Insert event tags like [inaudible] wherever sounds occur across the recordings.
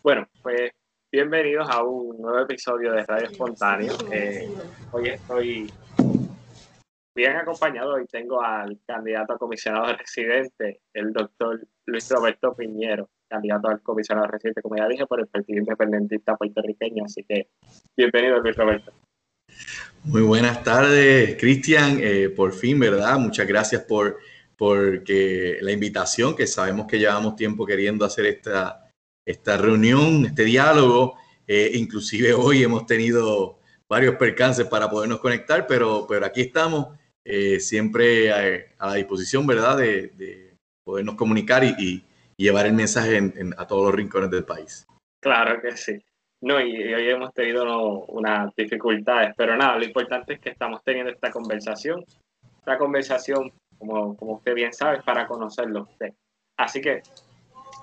Bueno, pues bienvenidos a un nuevo episodio de Radio Espontáneo. Hoy estoy bien acompañado y tengo al candidato a comisionado residente, el doctor Luis Roberto Piñero, candidato al comisionado residente, como ya dije, por el Partido Independentista Puertorriqueño. Así que bienvenido, Luis Roberto. Muy buenas tardes, Cristian. Eh, por fin, ¿verdad? Muchas gracias por, por la invitación, que sabemos que llevamos tiempo queriendo hacer esta, esta reunión, este diálogo. Eh, inclusive hoy hemos tenido varios percances para podernos conectar, pero, pero aquí estamos eh, siempre a, la disposición, ¿verdad?, de, podernos comunicar y, llevar el mensaje a todos los rincones del país. Claro que sí. No, y, hoy hemos tenido unas dificultades, pero nada, lo importante es que estamos teniendo esta conversación. Esta conversación, como, como usted bien sabe, para conocerlo. Así que,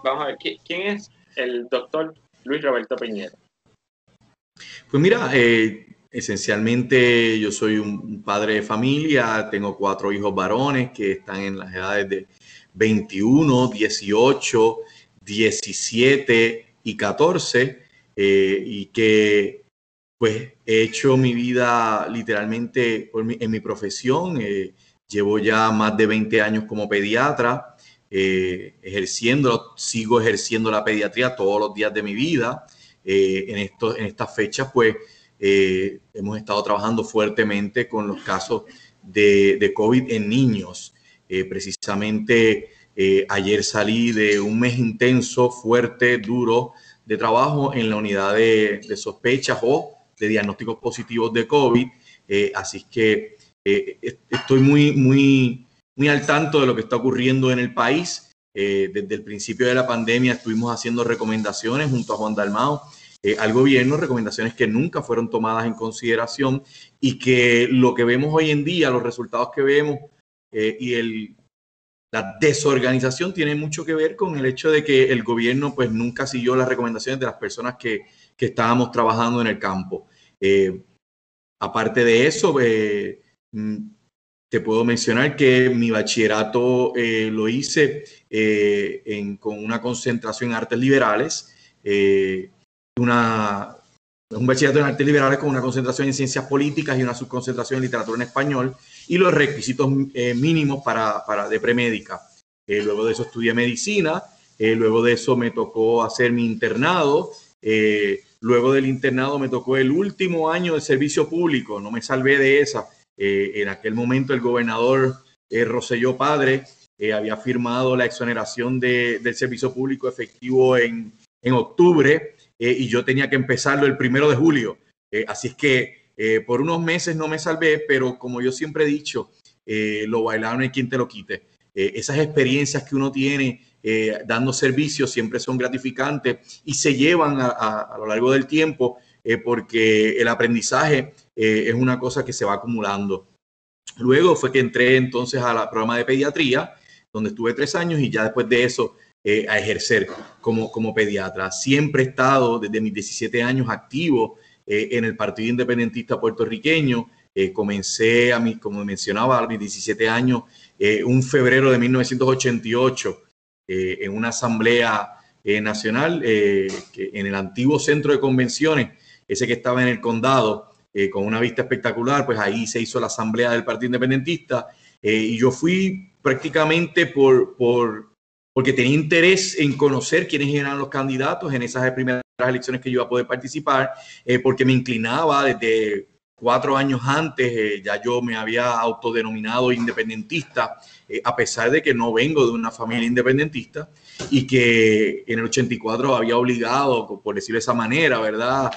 vamos a ver, ¿quién es el doctor Luis Roberto Piñero? Pues mira, eh, Esencialmente yo soy un padre de familia, tengo cuatro hijos varones que están en las edades de 21, 18, 17 y 14 eh, y que pues he hecho mi vida literalmente en mi profesión. Eh, llevo ya más de 20 años como pediatra, eh, ejerciendo, sigo ejerciendo la pediatría todos los días de mi vida. en, esto, en estas fechas pues eh, hemos estado trabajando fuertemente con los casos de, COVID en niños. Eh, precisamente eh, ayer salí de un mes intenso, fuerte, duro de trabajo en la unidad de, sospechas o de diagnósticos positivos de COVID. así que estoy muy, muy, muy al tanto de lo que está ocurriendo en el país. desde el principio de la pandemia estuvimos haciendo recomendaciones junto a Juan Dalmao eh, al gobierno, recomendaciones que nunca fueron tomadas en consideración y que lo que vemos hoy en día, los resultados que vemos eh, y el, la desorganización tiene mucho que ver con el hecho de que el gobierno pues nunca siguió las recomendaciones de las personas que, que estábamos trabajando en el campo. Eh, aparte de eso, mm, te puedo mencionar que mi bachillerato lo hice en, con una concentración en artes liberales una, un bachillerato en artes liberales con una concentración en ciencias políticas y una subconcentración en literatura en español y los requisitos eh, mínimos para, para, de premédica. Eh, luego de eso estudié medicina, eh, luego de eso me tocó hacer mi internado, luego del internado me tocó el último año de servicio público, no me salvé de esa. En aquel momento el gobernador Roselló Padre había firmado la exoneración de, del servicio público efectivo en, en octubre eh, y yo tenía que empezarlo el primero de julio. Eh, así es que eh, por unos meses no me salvé, pero como yo siempre he dicho, lo bailaron y quien te lo quite. esas experiencias que uno tiene dando servicios siempre son gratificantes y se llevan a, lo largo del tiempo porque el aprendizaje es una cosa que se va acumulando. Luego fue que entré entonces al programa de pediatría, donde estuve tres años y ya después de eso eh, a ejercer como, como pediatra. Siempre he estado desde mis 17 años activo eh, en el Partido Independentista puertorriqueño. Eh, comencé, a mi, como mencionaba, a mis 17 años, un febrero de 1988, en una asamblea nacional en el antiguo centro de convenciones, ese que estaba en el condado, con una vista espectacular, pues ahí se hizo la asamblea del Partido Independentista y yo fui prácticamente por, por porque tenía interés en conocer quiénes eran los candidatos en esas primeras elecciones que yo iba a poder participar, eh, porque me inclinaba desde cuatro años antes, eh, ya yo me había autodenominado independentista, eh, a pesar de que no vengo de una familia independentista y que en el 84 había obligado, por decirlo de esa manera, ¿verdad?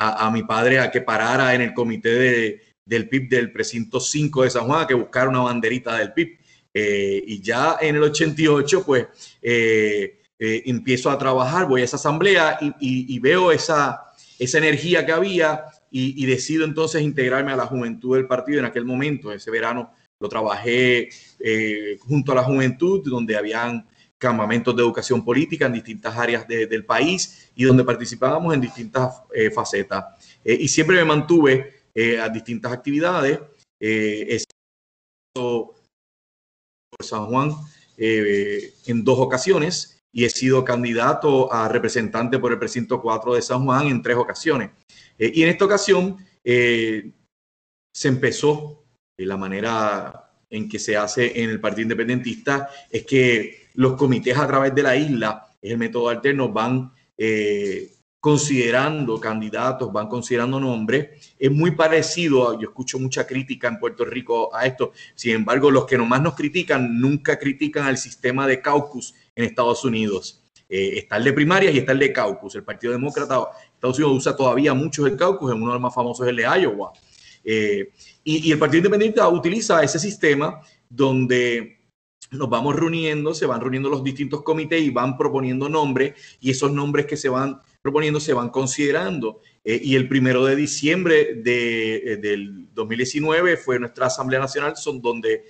A, mi padre a que parara en el comité de, del PIB del precinto 5 de San Juan, a que buscara una banderita del PIB. Eh, y ya en el 88, pues eh, eh, empiezo a trabajar, voy a esa asamblea y, veo esa, esa energía que había y, decido entonces integrarme a la juventud del partido en aquel momento. Ese verano lo trabajé junto a la juventud, donde habían campamentos de educación política en distintas áreas del país y donde participábamos en distintas facetas. y siempre me mantuve a distintas actividades. San Juan eh, en dos ocasiones y he sido candidato a representante por el precinto 4 de San Juan en tres ocasiones. Eh, y en esta ocasión eh, se empezó de la manera en que se hace en el Partido Independentista, es que los comités a través de la isla, es el método alterno, van eh, considerando candidatos, van considerando nombres. Es muy parecido, yo escucho mucha crítica en Puerto Rico a esto, sin embargo, los que nomás nos critican nunca critican al sistema de caucus en Estados Unidos. Eh, está el de primarias y está el de caucus. El Partido Demócrata Estados Unidos usa todavía mucho el caucus, uno de los más famosos es el de Iowa. Eh, y, el Partido Independiente utiliza ese sistema donde nos vamos reuniendo, se van reuniendo los distintos comités y van proponiendo nombres y esos nombres que se van proponiendo se van considerando. Eh, y el primero de diciembre de, del 2019 fue nuestra Asamblea Nacional, son donde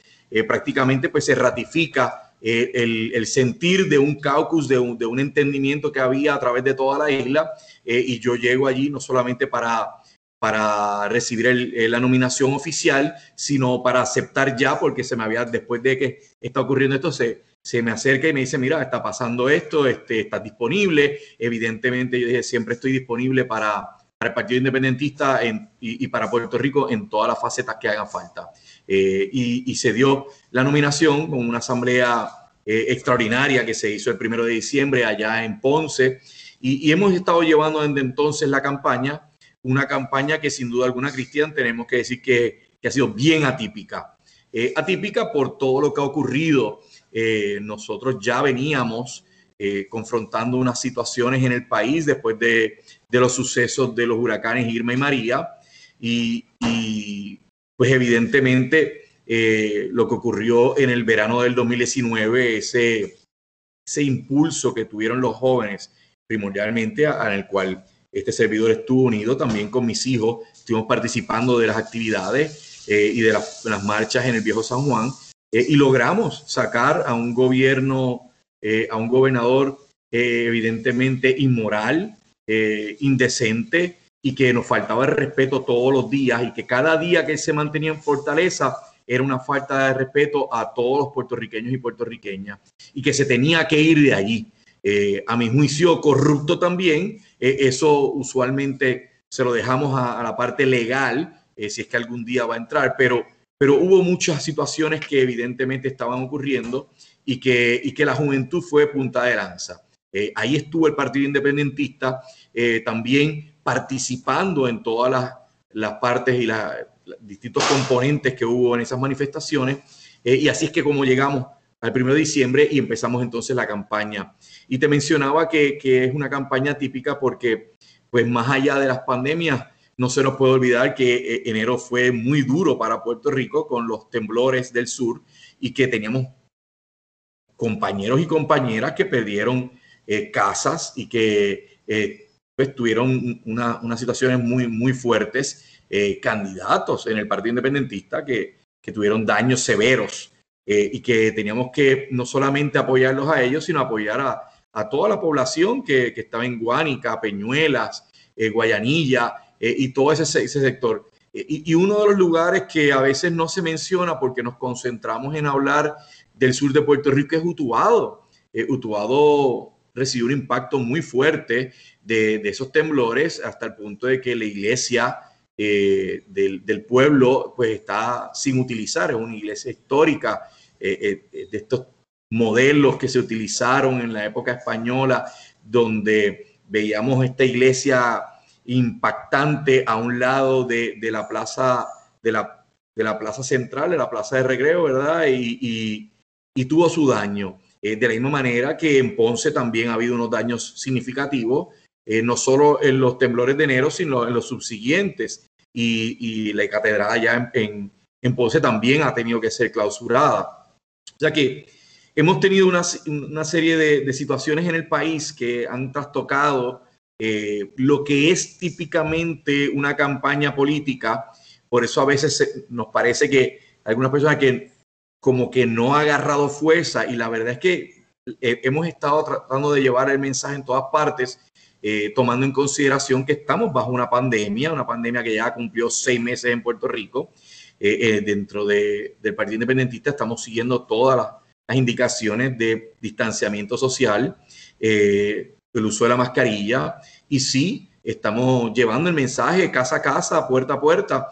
prácticamente pues, se ratifica eh, el, sentir de un caucus, de un, de un, entendimiento que había a través de toda la isla. Eh, y yo llego allí no solamente para, para recibir la nominación oficial, sino para aceptar ya, porque se me había, después de que está ocurriendo esto, se, se me acerca y me dice, mira, está pasando esto, este, estás disponible. Evidentemente, yo dije, siempre estoy disponible para, para el Partido Independentista en, y, y, para Puerto Rico en todas las facetas que hagan falta. Eh, y, se dio la nominación con una asamblea eh, extraordinaria que se hizo el primero de diciembre allá en Ponce. Y, hemos estado llevando desde entonces la campaña, una campaña que sin duda alguna, Cristian, tenemos que decir que, ha sido bien atípica. Eh, atípica por todo lo que ha ocurrido. nosotros ya veníamos confrontando unas situaciones en el país después de, los sucesos de los huracanes Irma y María. y pues evidentemente eh, lo que ocurrió en el verano del 2019, ese, ese impulso que tuvieron los jóvenes, primordialmente en el cual este servidor estuvo unido también con mis hijos, estuvimos participando de las actividades eh, y de, las marchas en el viejo San Juan eh, y logramos sacar a un gobierno, a un gobernador evidentemente inmoral, indecente, y que nos faltaba el respeto todos los días y que cada día que se mantenía en Fortaleza era una falta de respeto a todos los puertorriqueños y puertorriqueñas y que se tenía que ir de allí. Eh, a mi juicio, corrupto también. Eh, eso usualmente se lo dejamos a, la parte legal, eh, si es que algún día va a entrar, pero, pero hubo muchas situaciones que evidentemente estaban ocurriendo y que, y que la juventud fue punta de lanza. ahí estuvo el Partido Independentista también participando en todas las, las partes y las, distintos componentes que hubo en esas manifestaciones. Eh, y así es que como llegamos al 1 de diciembre y empezamos entonces la campaña. Y te mencionaba que, que, es una campaña típica porque, pues más allá de las pandemias, no se nos puede olvidar que eh, enero fue muy duro para Puerto Rico con los temblores del sur y que teníamos compañeros y compañeras que perdieron eh, casas y que pues tuvieron unas situaciones muy, muy fuertes, eh, candidatos en el Partido Independentista que, que tuvieron daños severos eh, y que teníamos que no solamente apoyarlos a ellos, sino apoyar a, a toda la población que, que, estaba en Guánica, Peñuelas, eh, Guayanilla y todo ese, ese sector. Y, y, uno de los lugares que a veces no se menciona porque nos concentramos en hablar del sur de Puerto Rico es Utuado. Utuado recibió un impacto muy fuerte de, esos temblores hasta el punto de que la iglesia eh, del, pueblo pues está sin utilizar, es una iglesia histórica eh, eh, de estos modelos que se utilizaron en la época española, donde veíamos esta iglesia impactante a un lado de, la plaza de la, de la plaza central, de la plaza de recreo, ¿verdad? y tuvo su daño. Eh, de la misma manera que en Ponce también ha habido unos daños significativos, eh, no solo en los temblores de enero, sino en los subsiguientes. Y, la catedral allá en, en, Ponce también ha tenido que ser clausurada. O sea que hemos tenido una, una serie de, situaciones en el país que han trastocado eh, lo que es típicamente una campaña política. Por eso a veces nos parece que algunas personas que como que no ha agarrado fuerza y la verdad es que eh, hemos estado tratando de llevar el mensaje en todas partes, eh, tomando en consideración que estamos bajo una pandemia, una pandemia que ya cumplió seis meses en Puerto Rico. Eh, dentro del Partido Independentista estamos siguiendo todas las, indicaciones de distanciamiento social el uso de la mascarilla y sí, estamos llevando el mensaje casa a casa, puerta a puerta,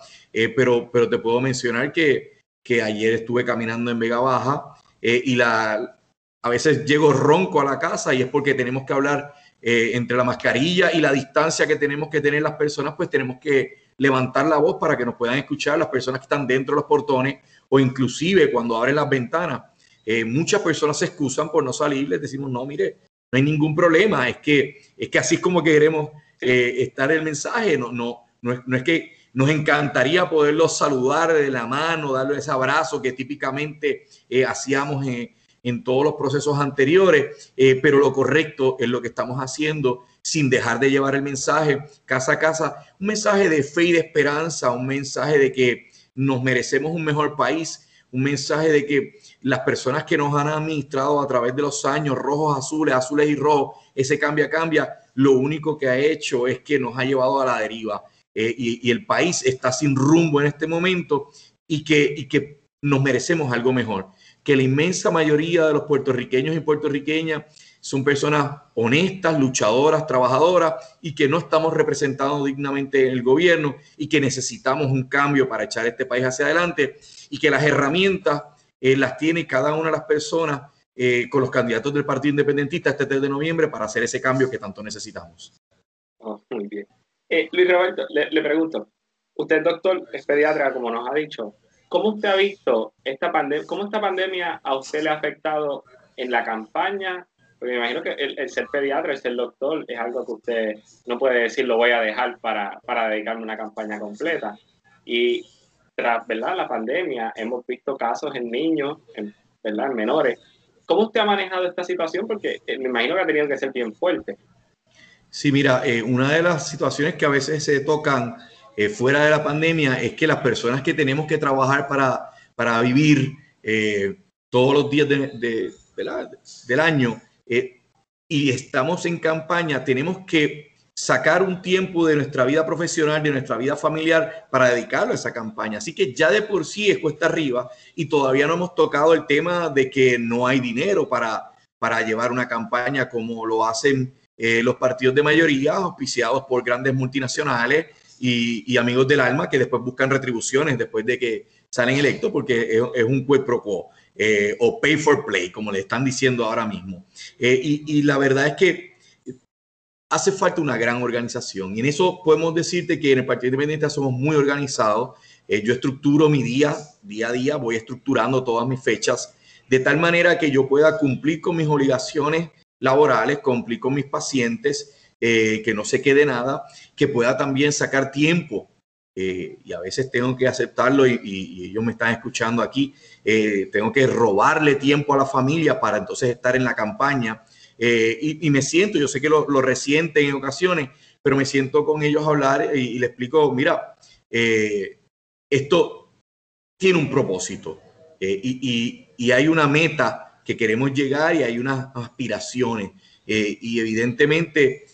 pero, pero te puedo mencionar que, que ayer estuve caminando en Vega Baja y la, a veces llego ronco a la casa y es porque tenemos que hablar entre la mascarilla y la distancia que tenemos que tener las personas, pues tenemos que levantar la voz para que nos puedan escuchar las personas que están dentro de los portones o inclusive cuando abren las ventanas. Eh, muchas personas se excusan por no salir, les decimos, no, mire, no hay ningún problema, es que, es que así es como queremos eh, estar el mensaje, no, no, no, es, no es que nos encantaría poderlos saludar de la mano, darle ese abrazo que típicamente eh, hacíamos en, en, todos los procesos anteriores, pero lo correcto es lo que estamos haciendo sin dejar de llevar el mensaje casa a casa, un mensaje de fe y de esperanza, un mensaje de que nos merecemos un mejor país, un mensaje de que las personas que nos han administrado a través de los años, rojos, azules, azules y rojos, ese cambia, cambia, lo único que ha hecho es que nos ha llevado a la deriva. Eh, y, el país está sin rumbo en este momento y que, y que nos merecemos algo mejor, que la inmensa mayoría de los puertorriqueños y puertorriqueñas son personas honestas, luchadoras, trabajadoras y que no estamos representados dignamente en el gobierno y que necesitamos un cambio para echar este país hacia adelante y que las herramientas eh, las tiene cada una de las personas eh, con los candidatos del Partido Independentista este 3 de noviembre para hacer ese cambio que tanto necesitamos. Oh, muy bien. Eh, Luis Roberto, le, le, pregunto, usted doctor, es pediatra, como nos ha dicho, ¿cómo usted ha visto esta pandemia, cómo esta pandemia a usted le ha afectado en la campaña porque me imagino que el, ser pediatra, el ser doctor, es algo que usted no puede decir lo voy a dejar para, para dedicarme a una campaña completa. Y tras ¿verdad? la pandemia hemos visto casos en niños, en, ¿verdad? en menores. ¿Cómo usted ha manejado esta situación? Porque eh, me imagino que ha tenido que ser bien fuerte. Sí, mira, eh, una de las situaciones que a veces se tocan eh, fuera de la pandemia es que las personas que tenemos que trabajar para, para vivir todos los días de, de, del año, y estamos en campaña, tenemos que sacar un tiempo de nuestra vida profesional, de nuestra vida familiar para dedicarlo a esa campaña. Así que ya de por sí es cuesta arriba y todavía no hemos tocado el tema de que no hay dinero para, para llevar una campaña como lo hacen eh, los partidos de mayoría, auspiciados por grandes multinacionales y, amigos del alma que después buscan retribuciones después de que salen electos porque es, un quid quo. Eh, o pay for play, como le están diciendo ahora mismo. Eh, y, la verdad es que hace falta una gran organización. Y en eso podemos decirte que en el Partido Independiente somos muy organizados. Eh, yo estructuro mi día, día a día, voy estructurando todas mis fechas de tal manera que yo pueda cumplir con mis obligaciones laborales, cumplir con mis pacientes, que no se quede nada, que pueda también sacar tiempo. Eh, y a veces tengo que aceptarlo y, ellos me están escuchando aquí, eh, tengo que robarle tiempo a la familia para entonces estar en la campaña eh, y, me siento, yo sé que lo, lo resienten en ocasiones, pero me siento con ellos a hablar y, le explico, mira, esto tiene un propósito y, y, hay una meta que queremos llegar y hay unas aspiraciones y evidentemente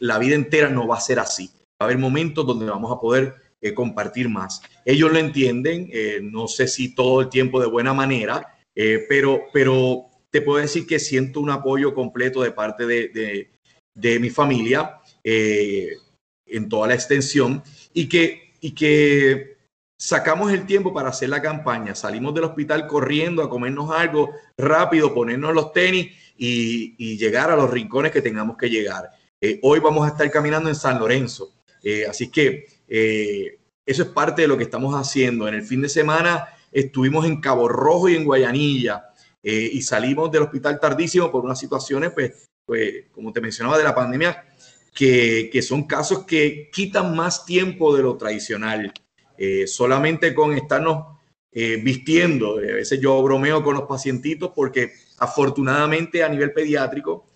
la vida entera no va a ser así. Va a haber momentos donde vamos a poder eh, compartir más. Ellos lo entienden, eh, no sé si todo el tiempo de buena manera, eh, pero, pero te puedo decir que siento un apoyo completo de parte de, mi familia en toda la extensión y que, sacamos el tiempo para hacer la campaña. Salimos del hospital corriendo a comernos algo rápido, ponernos los tenis y, llegar a los rincones que tengamos que llegar. hoy vamos a estar caminando en San Lorenzo. así que eh, eso es parte de lo que estamos haciendo. En el fin de semana estuvimos en Cabo Rojo y en Guayanilla eh, y salimos del hospital tardísimo por unas situaciones, pues, pues como te mencionaba, de la pandemia, que, que son casos que quitan más tiempo de lo tradicional. Eh, solamente con estarnos vistiendo, a veces yo bromeo con los pacientitos porque afortunadamente a nivel pediátrico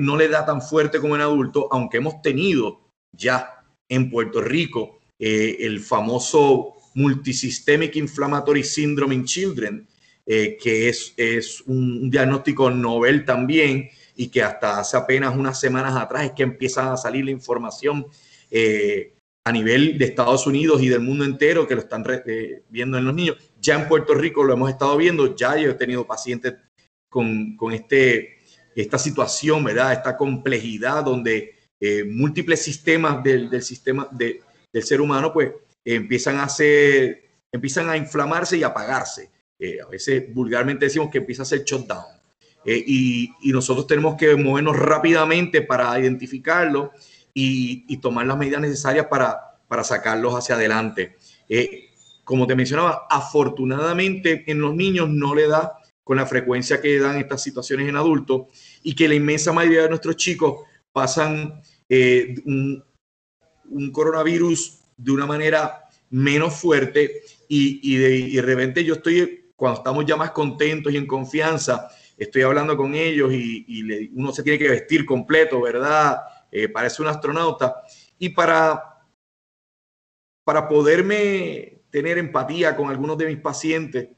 no le da tan fuerte como en adulto, aunque hemos tenido ya en Puerto Rico eh, el famoso Multisystemic Inflammatory Syndrome in Children, eh, que es, es un diagnóstico novel también y que hasta hace apenas unas semanas atrás es que empieza a salir la información eh, a nivel de Estados Unidos y del mundo entero que lo están viendo en los niños. Ya en Puerto Rico lo hemos estado viendo, ya yo he tenido pacientes con, con este esta situación, ¿verdad? Esta complejidad donde eh, múltiples sistemas del, sistema del ser humano, pues empiezan a hacer, empiezan a inflamarse y apagarse. A veces vulgarmente decimos que empieza a ser shutdown. y, y, nosotros tenemos que movernos rápidamente para identificarlo y, y tomar las medidas necesarias para, para sacarlos hacia adelante. Eh, como te mencionaba, afortunadamente en los niños no le da con la frecuencia que dan estas situaciones en adultos y que la inmensa mayoría de nuestros chicos pasan eh, un, coronavirus de una manera menos fuerte y, de, repente yo estoy, cuando estamos ya más contentos y en confianza, estoy hablando con ellos y, uno se tiene que vestir completo, ¿verdad? Eh, parece un astronauta. Y para para poderme tener empatía con algunos de mis pacientes,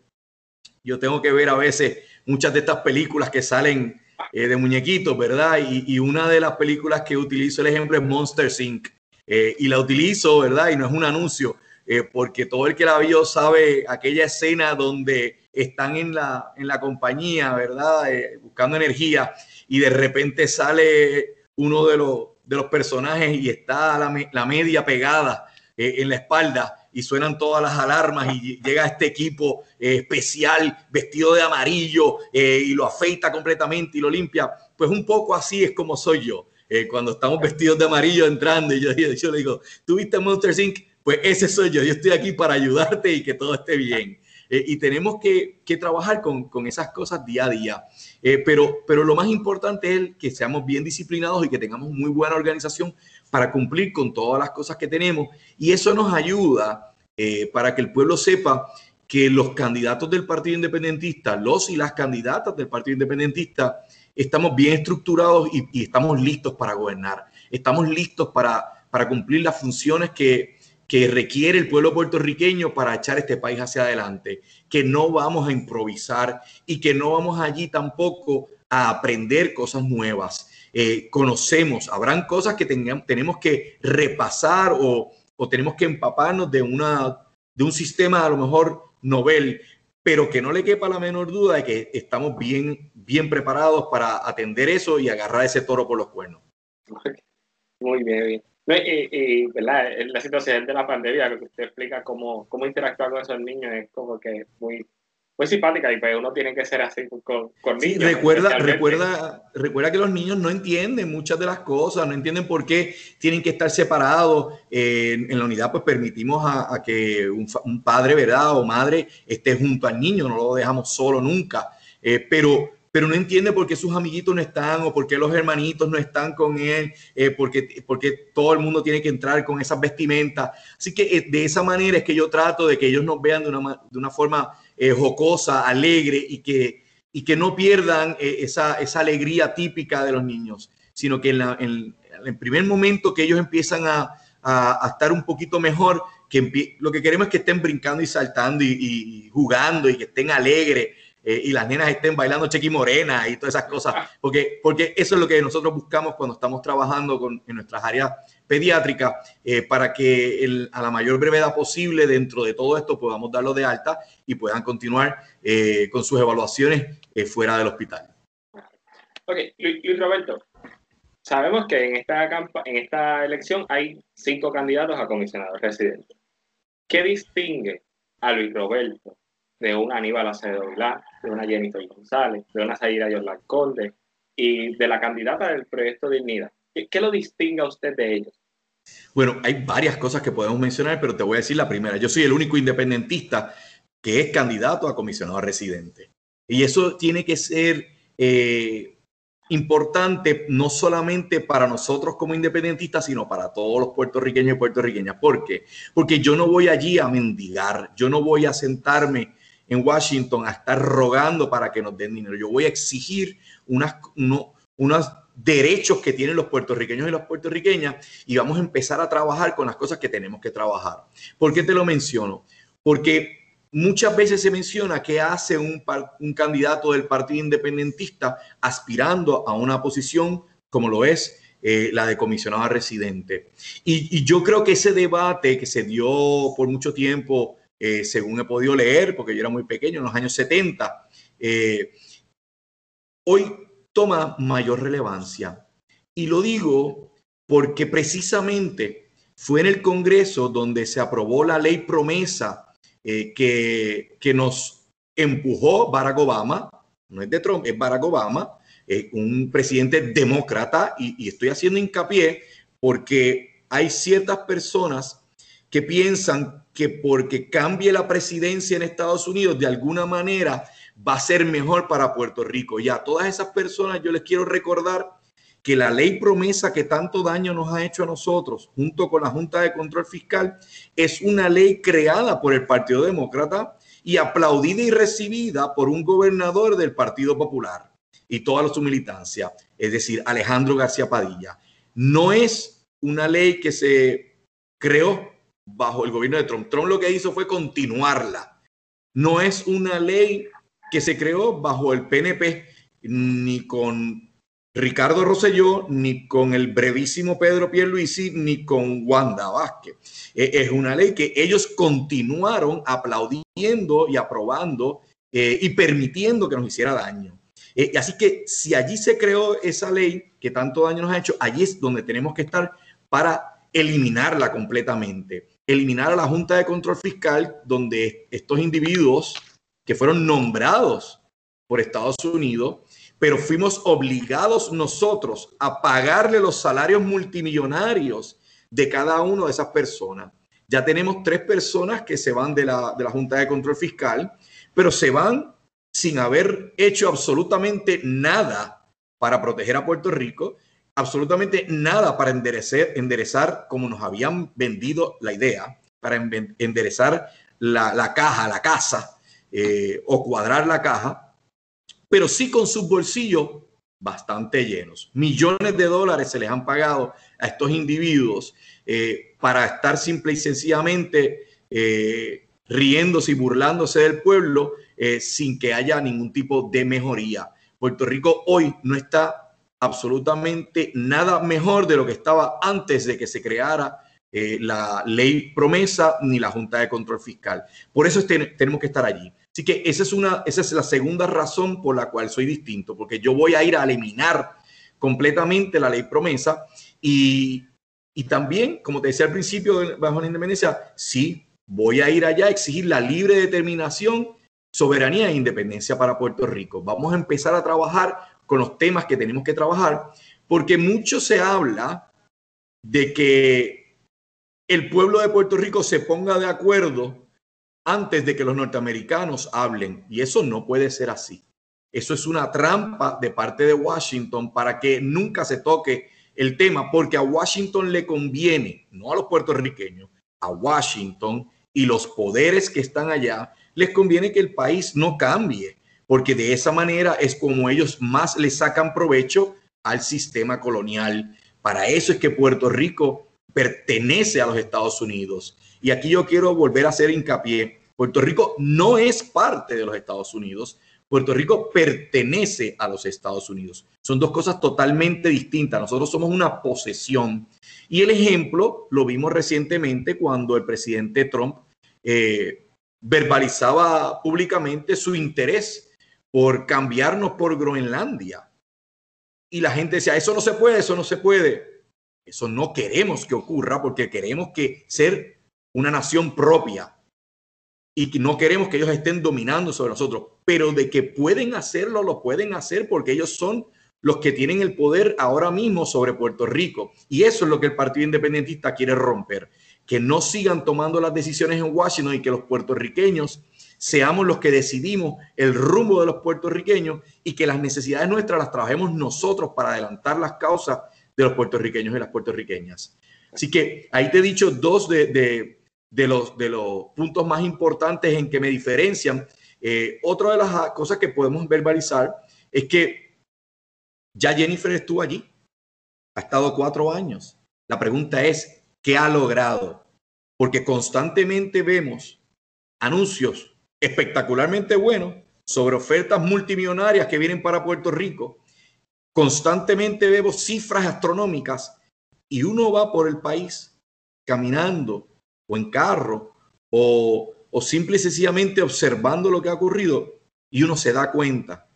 yo tengo que ver a veces muchas de estas películas que salen eh, de muñequitos, ¿verdad? Y, una de las películas que utilizo el ejemplo es Monster Inc. Eh, y la utilizo, ¿verdad? Y no es un anuncio, eh, porque todo el que la vio sabe aquella escena donde están en la, en la compañía, ¿verdad? buscando energía y de repente sale uno de los, de los personajes y está la, la media pegada eh, en la espalda y suenan todas las alarmas y llega este equipo eh, especial vestido de amarillo eh, y lo afeita completamente y lo limpia. Pues un poco así es como soy yo. cuando estamos vestidos de amarillo entrando y yo, [laughs] le digo, ¿tú viste Monster Inc? Pues ese soy yo. Yo estoy aquí para ayudarte y que todo esté bien. y tenemos que, que trabajar con, con, esas cosas día a día. pero, pero lo más importante es que seamos bien disciplinados y que tengamos muy buena organización para cumplir con todas las cosas que tenemos. Y eso nos ayuda eh, para que el pueblo sepa que los candidatos del Partido Independentista, los y las candidatas del Partido Independentista, estamos bien estructurados y, estamos listos para gobernar. Estamos listos para, para cumplir las funciones que, que requiere el pueblo puertorriqueño para echar este país hacia adelante, que no vamos a improvisar y que no vamos allí tampoco a aprender cosas nuevas. Eh, conocemos, habrán cosas que tenemos que repasar o, tenemos que empaparnos de, una, de un sistema a lo mejor novel, pero que no le quepa la menor duda de que estamos bien, bien preparados para atender eso y agarrar ese toro por los cuernos. [laughs] Muy bien, bien. Y, ¿verdad? la situación de la pandemia, lo que usted explica cómo, cómo interactuar con esos niños es como que muy, muy simpática y pues uno tiene que ser así con, con niños. recuerda, recuerda, recuerda que los niños no entienden muchas de las cosas, no entienden por qué tienen que estar separados. en, la unidad pues permitimos a, que un, padre, ¿verdad? O madre esté junto al niño, no lo dejamos solo nunca. Eh, pero, pero no entiende por qué sus amiguitos no están o por qué los hermanitos no están con él, eh, porque, porque todo el mundo tiene que entrar con esas vestimentas. Así que eh, de esa manera es que yo trato de que ellos nos vean de una, de una forma eh, jocosa, alegre y que, y que no pierdan eh, esa, esa, alegría típica de los niños, sino que en, el primer momento que ellos empiezan a, a, estar un poquito mejor, que lo que queremos es que estén brincando y saltando y, jugando y que estén alegres. Eh, y las nenas estén bailando chequi morena y todas esas cosas, porque, porque eso es lo que nosotros buscamos cuando estamos trabajando con, en nuestras áreas pediátrica eh, para que a la mayor brevedad posible dentro de todo esto podamos darlo de alta y puedan continuar eh, con sus evaluaciones eh, fuera del hospital. Ok, Luis Roberto, sabemos que en esta, en esta elección hay cinco candidatos a comisionados residentes. ¿Qué distingue a Luis Roberto de una Aníbal Acevedo Vilá, de una Jennifer González, de una Zaira Yorlan Conde y de la candidata del proyecto Dignidad? ¿Qué, ¿Qué, lo distingue a usted de ellos? Bueno, hay varias cosas que podemos mencionar, pero te voy a decir la primera. Yo soy el único independentista que es candidato a comisionado residente. Y eso tiene que ser eh, importante no solamente para nosotros como independentistas, sino para todos los puertorriqueños y puertorriqueñas. ¿Por qué? Porque yo no voy allí a mendigar, yo no voy a sentarme en Washington a estar rogando para que nos den dinero. Yo voy a exigir unas, unas derechos que tienen los puertorriqueños y las puertorriqueñas y vamos a empezar a trabajar con las cosas que tenemos que trabajar. ¿Por qué te lo menciono? Porque muchas veces se menciona que hace un, candidato del Partido Independentista aspirando a una posición como lo es eh, la de comisionado residente. Y, yo creo que ese debate que se dio por mucho tiempo, eh, según he podido leer, porque yo era muy pequeño, en los años 70, eh, hoy toma mayor relevancia. Y lo digo porque precisamente fue en el Congreso donde se aprobó la ley promesa eh, que, que nos empujó Barack Obama, no es de Trump, es Barack Obama, un presidente demócrata, y, y estoy haciendo hincapié porque hay ciertas personas que piensan que porque cambie la presidencia en Estados Unidos, de alguna manera va a ser mejor para Puerto Rico. Ya a todas esas personas yo les quiero recordar que la ley promesa que tanto daño nos ha hecho a nosotros, junto con la Junta de Control Fiscal, es una ley creada por el Partido Demócrata y aplaudida y recibida por un gobernador del Partido Popular y toda su militancia, es decir, Alejandro García Padilla. No es una ley que se creó bajo el gobierno de Trump. Trump lo que hizo fue continuarla. No es una ley que se creó bajo el PNP, ni con Ricardo Rosselló, ni con el brevísimo Pedro Pierluisi, ni con Wanda Vázquez. E, es una ley que ellos continuaron aplaudiendo y aprobando eh, y permitiendo que nos hiciera daño. Eh, así que si allí se creó esa ley que tanto daño nos ha hecho, allí es donde tenemos que estar para eliminarla completamente. Eliminar a la Junta de Control Fiscal, donde estos individuos que fueron nombrados por Estados Unidos, pero fuimos obligados nosotros a pagarle los salarios multimillonarios de cada una de esas personas. Ya tenemos tres personas que se van de la, de la Junta de Control Fiscal, pero se van sin haber hecho absolutamente nada para proteger a Puerto Rico, absolutamente nada para enderezar, como nos habían vendido la idea, para enderezar la, caja, la casa eh, o cuadrar la caja, pero sí con sus bolsillos bastante llenos. Millones de dólares se les han pagado a estos individuos eh, para estar simple y sencillamente eh, riéndose y burlándose del pueblo sin que haya ningún tipo de mejoría. Puerto Rico hoy no está absolutamente nada mejor de lo que estaba antes de que se creara la ley promesa ni la Junta de Control Fiscal. Por eso tenemos que estar allí. Así que esa es, una, esa es la segunda razón por la cual soy distinto, porque yo voy a ir a eliminar completamente la ley promesa y, y también, como te decía al principio, bajo la independencia, sí, voy a ir allá a exigir la libre determinación, soberanía e independencia para Puerto Rico. Vamos a empezar a trabajar con los temas que tenemos que trabajar, porque mucho se habla de que el pueblo de Puerto Rico se ponga de acuerdo antes de que los norteamericanos hablen. Y eso no puede ser así. Eso es una trampa de parte de Washington para que nunca se toque el tema, porque a Washington le conviene, no a los puertorriqueños, a Washington y los poderes que están allá, les conviene que el país no cambie, porque de esa manera es como ellos más le sacan provecho al sistema colonial. Para eso es que Puerto Rico pertenece a los Estados Unidos y aquí yo quiero volver a hacer hincapié. Puerto Rico no es parte de los Estados Unidos. Puerto Rico pertenece a los Estados Unidos. Son dos cosas totalmente distintas. Nosotros somos una posesión. Y el ejemplo lo vimos recientemente cuando el presidente Trump eh, verbalizaba públicamente su interés por cambiarnos por Groenlandia. Y la gente decía, eso no se puede, eso no se puede. Eso no queremos que ocurra porque queremos que ser una nación propia y no queremos que ellos estén dominando sobre nosotros, pero de que pueden hacerlo, lo pueden hacer porque ellos son los que tienen el poder ahora mismo sobre Puerto Rico. Y eso es lo que el Partido Independentista quiere romper, que no sigan tomando las decisiones en Washington y que los puertorriqueños seamos los que decidimos el rumbo de los puertorriqueños y que las necesidades nuestras las trabajemos nosotros para adelantar las causas de los puertorriqueños y las puertorriqueñas. Así que ahí te he dicho dos de de los, de los puntos más importantes en que me diferencian. Eh, otra de las cosas que podemos verbalizar es que ya Jennifer estuvo allí, ha estado cuatro años. La pregunta es, ¿qué ha logrado? Porque constantemente vemos anuncios espectacularmente buenos sobre ofertas multimillonarias que vienen para Puerto Rico. Constantemente vemos cifras astronómicas y uno va por el país caminando o en carro o, o simple y sencillamente observando lo que ha ocurrido y uno se da cuenta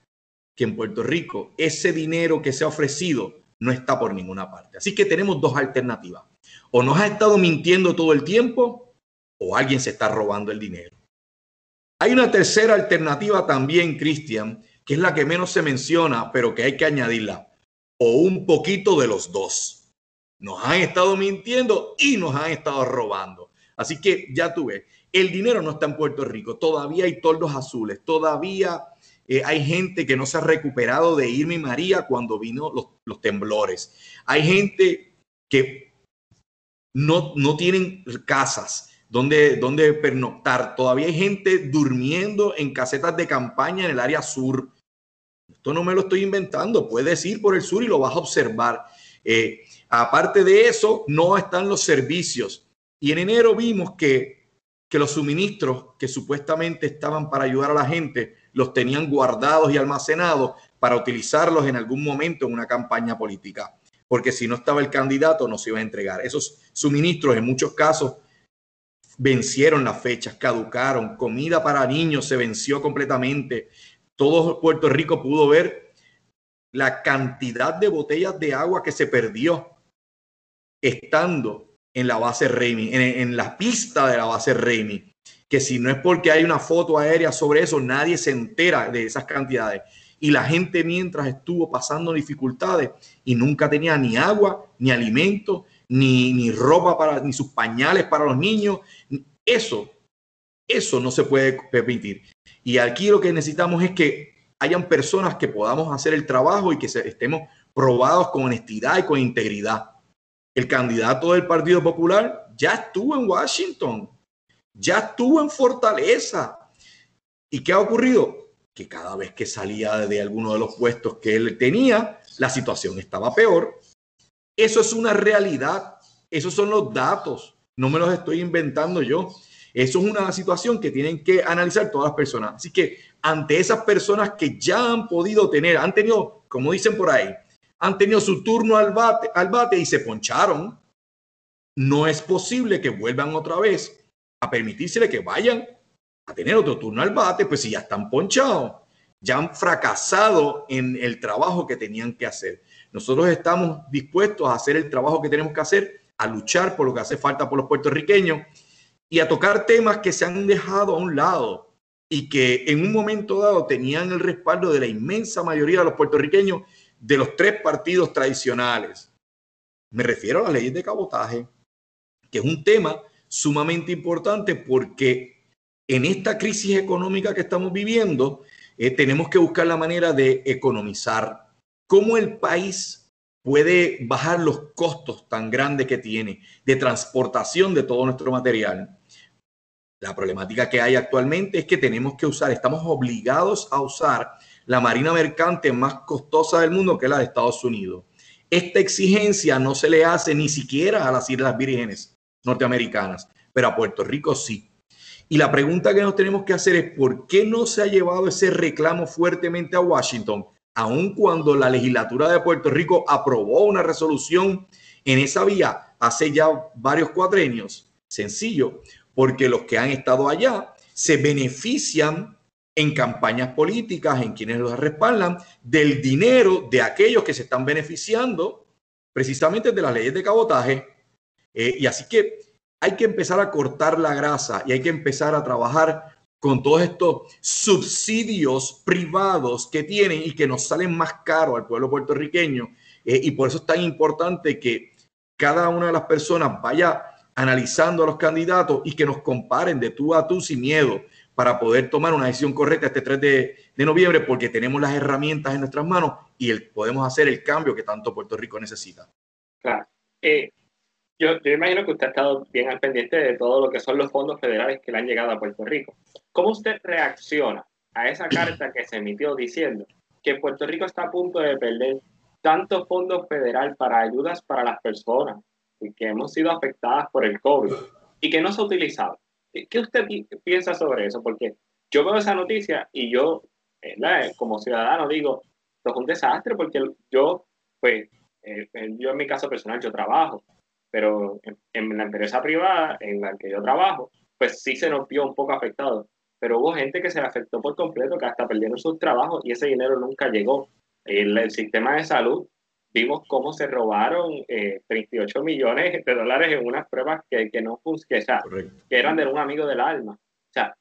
que en Puerto Rico ese dinero que se ha ofrecido no está por ninguna parte. Así que tenemos dos alternativas. O nos ha estado mintiendo todo el tiempo o alguien se está robando el dinero. Hay una tercera alternativa también, Cristian, que es la que menos se menciona, pero que hay que añadirla. O un poquito de los dos. Nos han estado mintiendo y nos han estado robando. Así que ya tú ves, el dinero no está en Puerto Rico. Todavía hay toldos azules. Todavía eh, hay gente que no se ha recuperado de Irma y María cuando vino los, los temblores. Hay gente que no, no tienen casas donde, donde pernoctar. Todavía hay gente durmiendo en casetas de campaña en el área sur. Esto no me lo estoy inventando. Puedes ir por el sur y lo vas a observar. Eh, aparte de eso, no están los servicios. Y en enero vimos que, que los suministros que supuestamente estaban para ayudar a la gente los tenían guardados y almacenados para utilizarlos en algún momento en una campaña política. Porque si no estaba el candidato, no se iba a entregar. Esos suministros en muchos casos vencieron las fechas, caducaron, comida para niños se venció completamente. Todo Puerto Rico pudo ver la cantidad de botellas de agua que se perdió estando en la base Remy, en, la pista de la base Remy que si no es porque hay una foto aérea sobre eso, nadie se entera de esas cantidades. Y la gente mientras estuvo pasando dificultades y nunca tenía ni agua, ni alimento, ni, ni ropa para, ni sus pañales para los niños. Eso, eso no se puede permitir. Y aquí lo que necesitamos es que hayan personas que podamos hacer el trabajo y que estemos probados con honestidad y con integridad. El candidato del Partido Popular ya estuvo en Washington ya estuvo en Fortaleza. ¿Y qué ha ocurrido? Que cada vez que salía de alguno de los puestos que él tenía, la situación estaba peor. Eso es una realidad. Esos son los datos. No me los estoy inventando yo. Eso es una situación que tienen que analizar todas las personas. Así que ante esas personas que ya han podido tener, han tenido, como dicen por ahí, han tenido su turno al bate, y se poncharon, no es posible que vuelvan otra vez a permitírsele que vayan a tener otro turno al bate, pues si ya están ponchados, ya han fracasado en el trabajo que tenían que hacer. Nosotros estamos dispuestos a hacer el trabajo que tenemos que hacer, a luchar por lo que hace falta por los puertorriqueños y a tocar temas que se han dejado a un lado y que en un momento dado tenían el respaldo de la inmensa mayoría de los puertorriqueños de los tres partidos tradicionales. Me refiero a las leyes de cabotaje, que es un tema sumamente importante porque en esta crisis económica que estamos viviendo, eh, tenemos que buscar la manera de economizar. ¿Cómo el país puede bajar los costos tan grandes que tiene de transportación de todo nuestro material? La problemática que hay actualmente es que tenemos que usar, estamos obligados a usar la marina mercante más costosa del mundo, que es la de Estados Unidos. Esta exigencia no se le hace ni siquiera a las Islas Vírgenes norteamericanas, pero a Puerto Rico sí. Y la pregunta que nos tenemos que hacer es por qué no se ha llevado ese reclamo fuertemente a Washington, aun cuando la legislatura de Puerto Rico aprobó una resolución en esa vía hace ya varios cuatrenios. Sencillo, porque los que han estado allá se benefician en campañas políticas, en quienes los respaldan, del dinero de aquellos que se están beneficiando precisamente de las leyes de cabotaje eh, y así que hay que empezar a cortar la grasa y hay que empezar a trabajar con todos estos subsidios privados que tienen y que nos salen más caro al pueblo puertorriqueño. Eh, y por eso es tan importante que cada una de las personas vaya analizando a los candidatos y que nos comparen de tú a tú sin miedo para poder tomar una decisión correcta este 3 de, noviembre porque tenemos las herramientas en nuestras manos y podemos hacer el cambio que tanto Puerto Rico necesita. Claro. Eh, yo, imagino que usted ha estado bien al pendiente de todo lo que son los fondos federales que le han llegado a Puerto Rico. ¿Cómo usted reacciona a esa carta que se emitió diciendo que Puerto Rico está a punto de perder tanto fondo federal para ayudas para las personas y que hemos sido afectadas por el COVID y que no se ha utilizado? ¿Qué usted piensa sobre eso? Porque yo veo esa noticia y yo, como ciudadano, digo, es un desastre porque yo, pues, eh, yo en mi caso personal, yo trabajo pero en, la empresa privada en la que yo trabajo, pues sí se nos vio un poco afectado. pero hubo gente que se afectó por completo, que hasta perdieron sus trabajos y ese dinero nunca llegó. El, el sistema de salud, vimos cómo se robaron 38 eh, millones de dólares en unas pruebas que, que no que, que eran de un amigo del alma. O sea,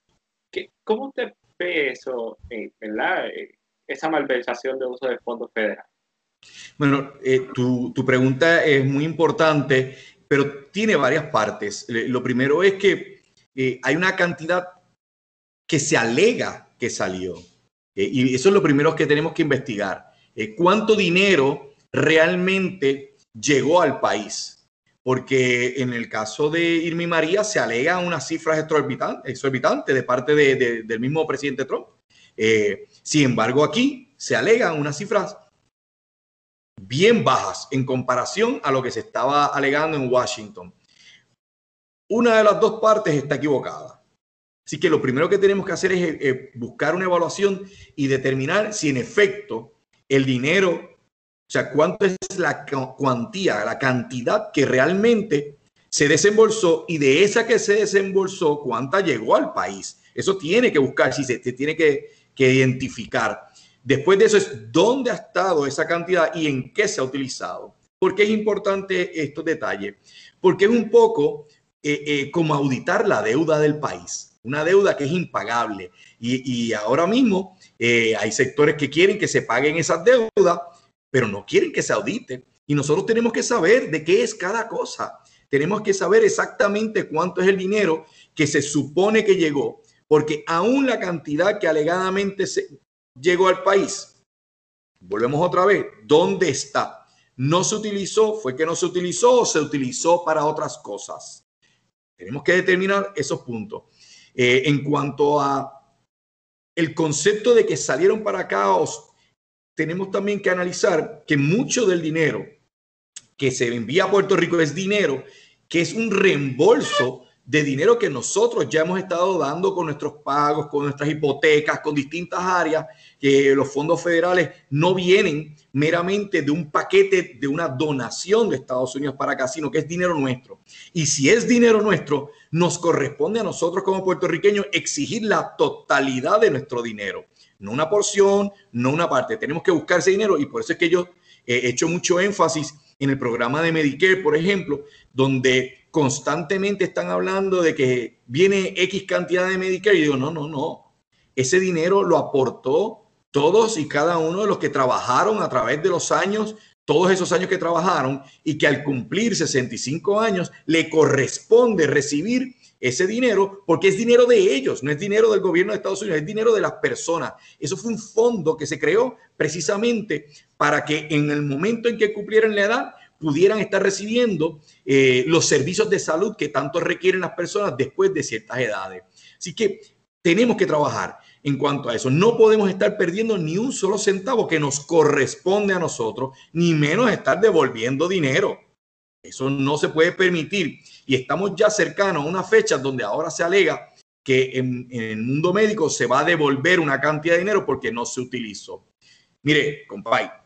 ¿qué, ¿cómo usted ve eso, eh, verdad? Eh, esa malversación de uso de fondos federales. Bueno, tu, tu pregunta es muy importante, pero tiene varias partes. Lo primero es que hay una cantidad que se alega que salió. Eh, y eso es lo primero que tenemos que investigar. Eh, ¿Cuánto dinero realmente llegó al país? Porque en el caso de Irmi María se alega unas cifras exorbitantes, de parte del mismo presidente Trump. Eh, sin embargo, aquí se alegan unas cifras bien bajas en comparación a lo que se estaba alegando en Washington. Una de las dos partes está equivocada. Así que lo primero que tenemos que hacer es eh, eh, buscar una evaluación y determinar si en efecto el dinero, o sea, cuánto es la cuantía, la cantidad que realmente se desembolsó y de esa que se desembolsó, cuánta llegó al país. Eso tiene que buscar, si se, tiene que, identificar. Después de eso es dónde ha estado esa cantidad y en qué se ha utilizado. ¿Por qué es importante estos detalles? Porque es un poco eh, como auditar la deuda del país una deuda que es impagable. Y, ahora mismo eh, hay sectores que quieren que se paguen esas deudas, pero no quieren que se auditen. Y nosotros tenemos que saber de qué es cada cosa. Tenemos que saber exactamente cuánto es el dinero que se supone que llegó, porque aún la cantidad que alegadamente se llegó al país, volvemos otra vez, ¿dónde está? No se utilizó, fue que no se utilizó o se utilizó para otras cosas. Tenemos que determinar esos puntos. Eh, en cuanto a el concepto de que salieron para acá, tenemos también que analizar que mucho del dinero que se envía a Puerto Rico es dinero que es un reembolso de dinero que nosotros ya hemos estado dando con nuestros pagos, con nuestras hipotecas, con distintas áreas, que los fondos federales no vienen meramente de un paquete, de una donación de Estados Unidos para acá, sino que es dinero nuestro. Y si es dinero nuestro, nos corresponde a nosotros como puertorriqueños exigir la totalidad de nuestro dinero, no una porción, no una parte. Tenemos que buscar ese dinero y por eso es que yo he hecho mucho énfasis en el programa de Medicare, por ejemplo, donde constantemente están hablando de que viene X cantidad de Medicare. Y digo, no, no, no. Ese dinero lo aportó todos y cada uno de los que trabajaron a través de los años, todos esos años que trabajaron y que al cumplir 65 años le corresponde recibir ese dinero porque es dinero de ellos, no es dinero del gobierno de Estados Unidos, es dinero de las personas. Eso fue un fondo que se creó precisamente para que en el momento en que cumplieran la edad pudieran estar recibiendo eh, los servicios de salud que tanto requieren las personas después de ciertas edades. Así que tenemos que trabajar en cuanto a eso. No podemos estar perdiendo ni un solo centavo que nos corresponde a nosotros, ni menos estar devolviendo dinero. Eso no se puede permitir. Y estamos ya cercanos a una fecha donde ahora se alega que en, en, el mundo médico se va a devolver una cantidad de dinero porque no se utilizó. Mire, compadre,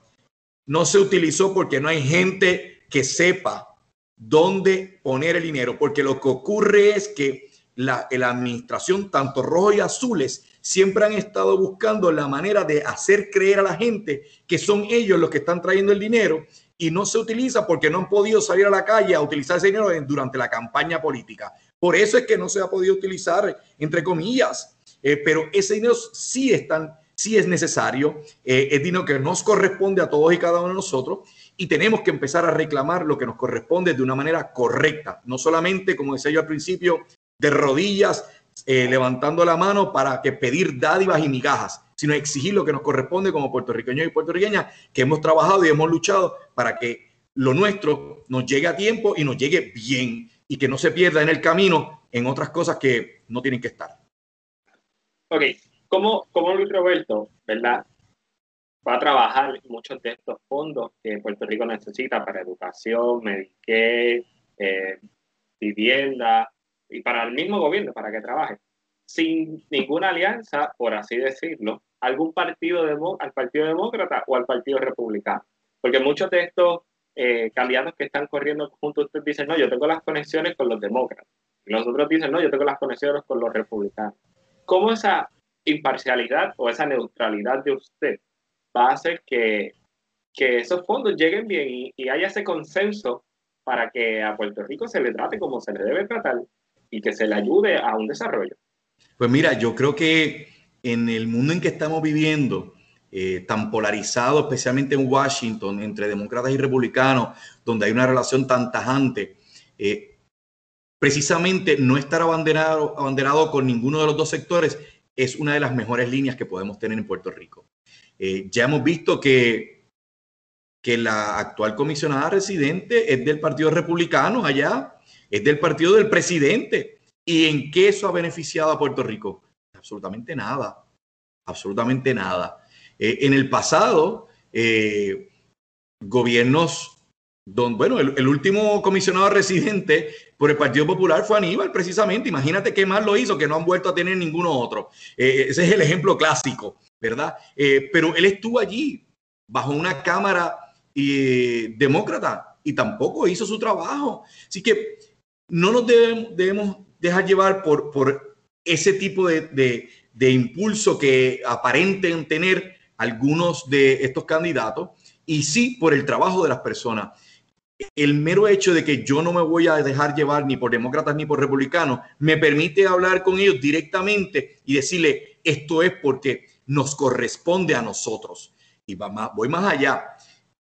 no se utilizó porque no hay gente que sepa dónde poner el dinero, porque lo que ocurre es que la, administración, tanto rojo y azules, siempre han estado buscando la manera de hacer creer a la gente que son ellos los que están trayendo el dinero y no se utiliza porque no han podido salir a la calle a utilizar ese dinero durante la campaña política. Por eso es que no se ha podido utilizar, entre comillas, eh, pero ese dinero sí están sí es necesario, eh, es dinero que nos corresponde a todos y cada uno de nosotros y tenemos que empezar a reclamar lo que nos corresponde de una manera correcta, no solamente, como decía yo al principio, de rodillas, eh, levantando la mano para que pedir dádivas y migajas, sino exigir lo que nos corresponde como puertorriqueños y puertorriqueñas, que hemos trabajado y hemos luchado para que lo nuestro nos llegue a tiempo y nos llegue bien y que no se pierda en el camino en otras cosas que no tienen que estar. Ok, ¿Cómo, cómo Luis Roberto, verdad, va a trabajar muchos de estos fondos que Puerto Rico necesita para educación, Medicaid, eh, vivienda y para el mismo gobierno, para que trabaje, sin ninguna alianza, por así decirlo, algún partido al Partido Demócrata o al Partido Republicano. Porque muchos de estos eh, candidatos que están corriendo juntos, ustedes dicen, no, yo tengo las conexiones con los demócratas. Y los dicen, no, yo tengo las conexiones con los republicanos. ¿cómo esa imparcialidad o esa neutralidad de usted va a hacer que, que esos fondos lleguen bien y, haya ese consenso para que a Puerto Rico se le trate como se le debe tratar y que se le ayude a un desarrollo? Pues mira, yo creo que en el mundo en que estamos viviendo, eh, tan polarizado, especialmente en Washington, entre demócratas y republicanos, donde hay una relación tan tajante, eh, precisamente no estar abanderado, abanderado con ninguno de los dos sectores es una de las mejores líneas que podemos tener en Puerto Rico. Eh, ya hemos visto que, que la actual comisionada residente es del Partido Republicano allá, es del partido del presidente. ¿Y en qué eso ha beneficiado a Puerto Rico? Absolutamente nada, absolutamente nada. Eh, en el pasado, eh, gobiernos, don, bueno, el, último comisionado residente por el Partido Popular fue Aníbal, precisamente. Imagínate qué más lo hizo, que no han vuelto a tener ninguno otro. Eh, ese es el ejemplo clásico, ¿verdad? pero él estuvo allí bajo una cámara demócrata y tampoco hizo su trabajo. Así que no nos debemos, debemos dejar llevar por, ese tipo de, de impulso que aparenten tener algunos de estos candidatos y sí por el trabajo de las personas. El mero hecho de que yo no me voy a dejar llevar ni por demócratas ni por republicanos me permite hablar con ellos directamente y decirle esto es porque nos corresponde a nosotros. Y voy más allá.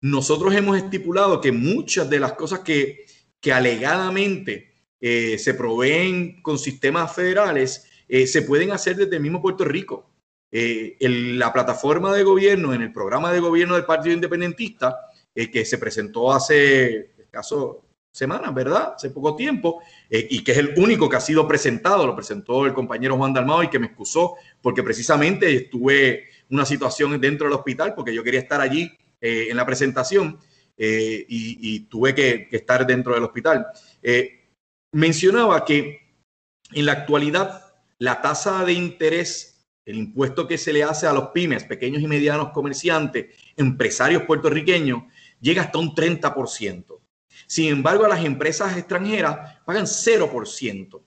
Nosotros hemos estipulado que muchas de las cosas que, que alegadamente eh, se proveen con sistemas federales eh, se pueden hacer desde el mismo Puerto Rico. Eh, la plataforma de gobierno, en el programa de gobierno del Partido Independentista, eh, que se presentó hace escaso semanas, ¿verdad? Hace poco tiempo, eh, y que es el único que ha sido presentado, lo presentó el compañero Juan Dalmao y que me excusó porque precisamente estuve una situación dentro del hospital porque yo quería estar allí en la presentación y, tuve que, que, estar dentro del hospital. mencionaba que en la actualidad la tasa de interés el impuesto que se le hace a los pymes, pequeños y medianos comerciantes, empresarios puertorriqueños, llega hasta un 30%. Sin embargo, las empresas extranjeras pagan 0%.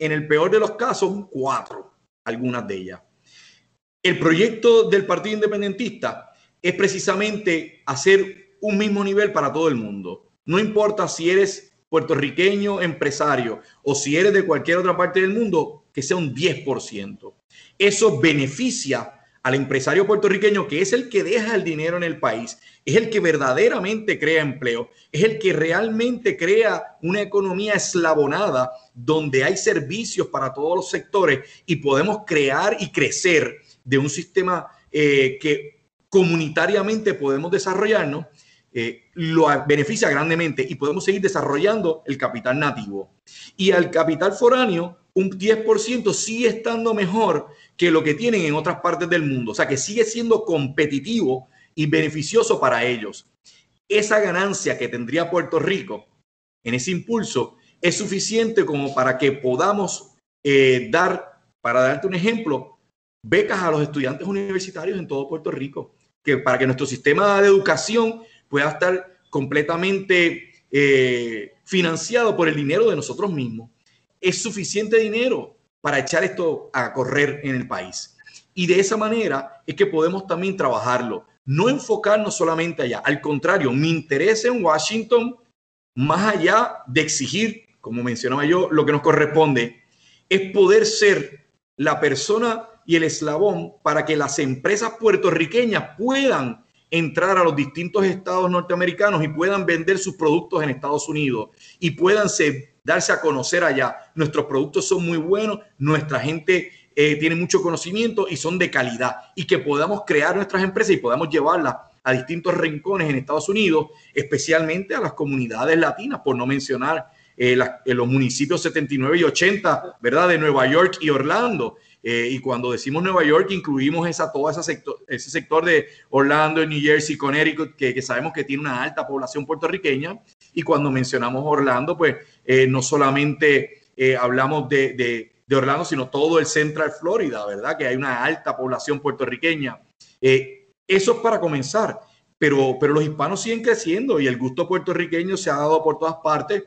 En el peor de los casos, un 4%, algunas de ellas. El proyecto del Partido Independentista es precisamente hacer un mismo nivel para todo el mundo. No importa si eres puertorriqueño empresario o si eres de cualquier otra parte del mundo, que sea un 10%. Eso beneficia al empresario puertorriqueño, que es el que deja el dinero en el país, es el que verdaderamente crea empleo, es el que realmente crea una economía eslabonada donde hay servicios para todos los sectores y podemos crear y crecer de un sistema eh, que comunitariamente podemos desarrollarnos, eh, lo beneficia grandemente y podemos seguir desarrollando el capital nativo. Y al capital foráneo un 10% sigue estando mejor que lo que tienen en otras partes del mundo. O sea, que sigue siendo competitivo y beneficioso para ellos. Esa ganancia que tendría Puerto Rico en ese impulso es suficiente como para que podamos eh, dar, para darte un ejemplo, becas a los estudiantes universitarios en todo Puerto Rico, que para que nuestro sistema de educación pueda estar completamente eh, financiado por el dinero de nosotros mismos es suficiente dinero para echar esto a correr en el país. Y de esa manera es que podemos también trabajarlo, no enfocarnos solamente allá. Al contrario, mi interés en Washington, más allá de exigir, como mencionaba yo, lo que nos corresponde, es poder ser la persona y el eslabón para que las empresas puertorriqueñas puedan entrar a los distintos estados norteamericanos y puedan vender sus productos en Estados Unidos y puedan ser darse a conocer allá. Nuestros productos son muy buenos, nuestra gente eh, tiene mucho conocimiento y son de calidad y que podamos crear nuestras empresas y podamos llevarlas a distintos rincones en Estados Unidos, especialmente a las comunidades latinas, por no mencionar eh, eh, los municipios 79 y 80, ¿verdad? De Nueva York y Orlando. y cuando decimos Nueva York, incluimos esa, todo ese sector, ese sector de Orlando, New Jersey, Connecticut, que, que sabemos que tiene una alta población puertorriqueña. Y cuando mencionamos Orlando, pues eh, no solamente eh, hablamos de, Orlando, sino todo el Central Florida, ¿verdad? Que hay una alta población puertorriqueña. Eh, eso es para comenzar, pero, pero los hispanos siguen creciendo y el gusto puertorriqueño se ha dado por todas partes.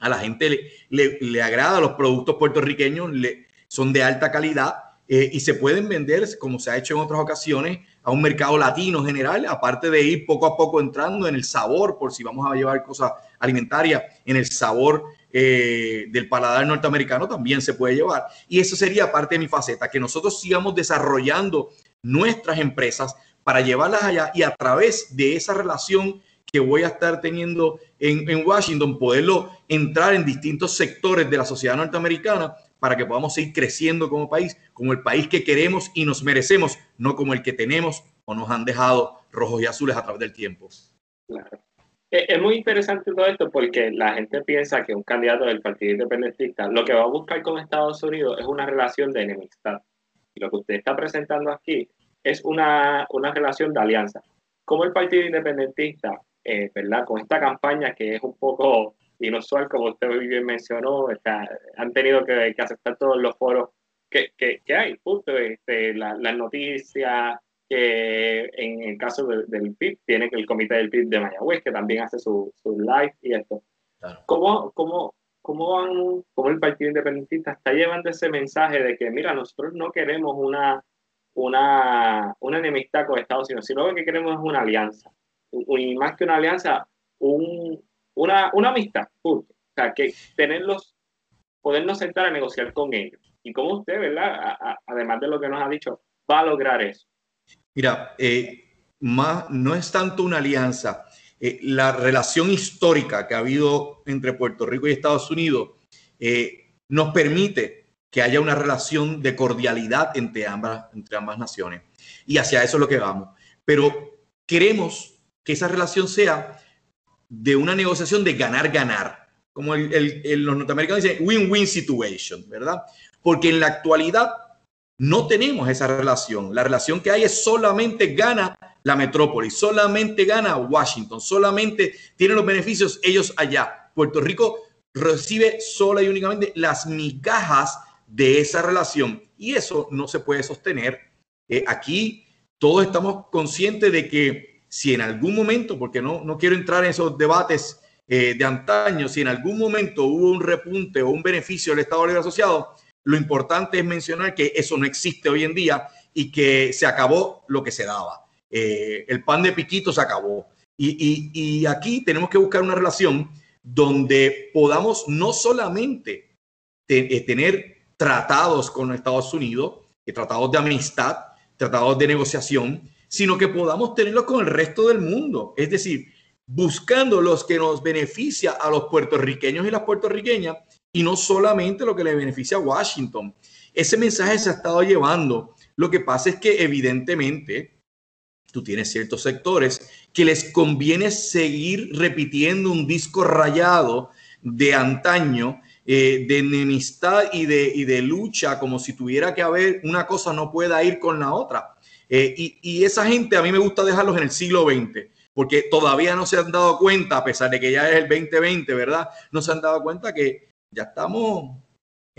A la gente le, le, agrada los productos puertorriqueños, le, son de alta calidad eh, y se pueden vender, como se ha hecho en otras ocasiones, a un mercado latino general, aparte de ir poco a poco entrando en el sabor, por si vamos a llevar cosas alimentarias, en el sabor eh, del paladar norteamericano también se puede llevar. Y eso sería parte de mi faceta, que nosotros sigamos desarrollando nuestras empresas para llevarlas allá y a través de esa relación que voy a estar teniendo en, en Washington, poderlo entrar en distintos sectores de la sociedad norteamericana para que podamos seguir creciendo como país, como el país que queremos y nos merecemos, no como el que tenemos o nos han dejado rojos y azules a través del tiempo. Claro. Es muy interesante todo esto porque la gente piensa que un candidato del Partido Independentista lo que va a buscar con Estados Unidos es una relación de enemistad. Y lo que usted está presentando aquí es una, una relación de alianza. Como el Partido Independentista, eh, ¿verdad? Con esta campaña que es un poco inusual, como usted muy bien mencionó, está, han tenido que, que, aceptar todos los foros que, que, que hay, justo este, las noticias, que en el caso del PIB tiene que el comité del PIB de Mayagüez, que también hace su, su live y esto. ¿Cómo, cómo, cómo, van, ¿Cómo el Partido Independentista está llevando ese mensaje de que, mira, nosotros no queremos una, una, una enemistad con Estados Unidos, sino que queremos es una alianza? Y más que una alianza, un, una, una amistad, O sea, que tenerlos, podernos sentar a negociar con ellos. Y como usted, ¿verdad? además de lo que nos ha dicho, va a lograr eso. Mira, eh, más, no es tanto una alianza. Eh, la relación histórica que ha habido entre Puerto Rico y Estados Unidos eh, nos permite que haya una relación de cordialidad entre ambas, entre ambas naciones. Y hacia eso es lo que vamos. Pero queremos que esa relación sea de una negociación de ganar-ganar. Como el, los norteamericanos dicen, win-win situation, ¿verdad? Porque en la actualidad no tenemos esa relación. La relación que hay es solamente gana la metrópoli, solamente gana Washington, solamente tienen los beneficios ellos allá. Puerto Rico recibe sola y únicamente las migajas de esa relación y eso no se puede sostener. Eh, aquí todos estamos conscientes de que si en algún momento, porque no, no quiero entrar en esos debates eh, de antaño, si en algún momento hubo un repunte o un beneficio del Estado Libre Asociado, lo importante es mencionar que eso no existe hoy en día y que se acabó lo que se daba. Eh, el pan de piquito se acabó. Y, aquí tenemos que buscar una relación donde podamos no solamente eh, tener tratados con Estados Unidos, tratados de amistad, tratados de negociación, sino que podamos tenerlos con el resto del mundo. Es decir, buscando los que nos beneficia a los puertorriqueños y las puertorriqueñas y no solamente lo que le beneficia a Washington. Ese mensaje se ha estado llevando. Lo que pasa es que evidentemente tú tienes ciertos sectores que les conviene seguir repitiendo un disco rayado de antaño, eh, de enemistad y de, y de lucha, como si tuviera que haber una cosa no pueda ir con la otra. Eh, y, y, esa gente a mí me gusta dejarlos en el siglo XX, porque todavía no se han dado cuenta, a pesar de que ya es el 2020, ¿verdad? No se han dado cuenta que ya estamos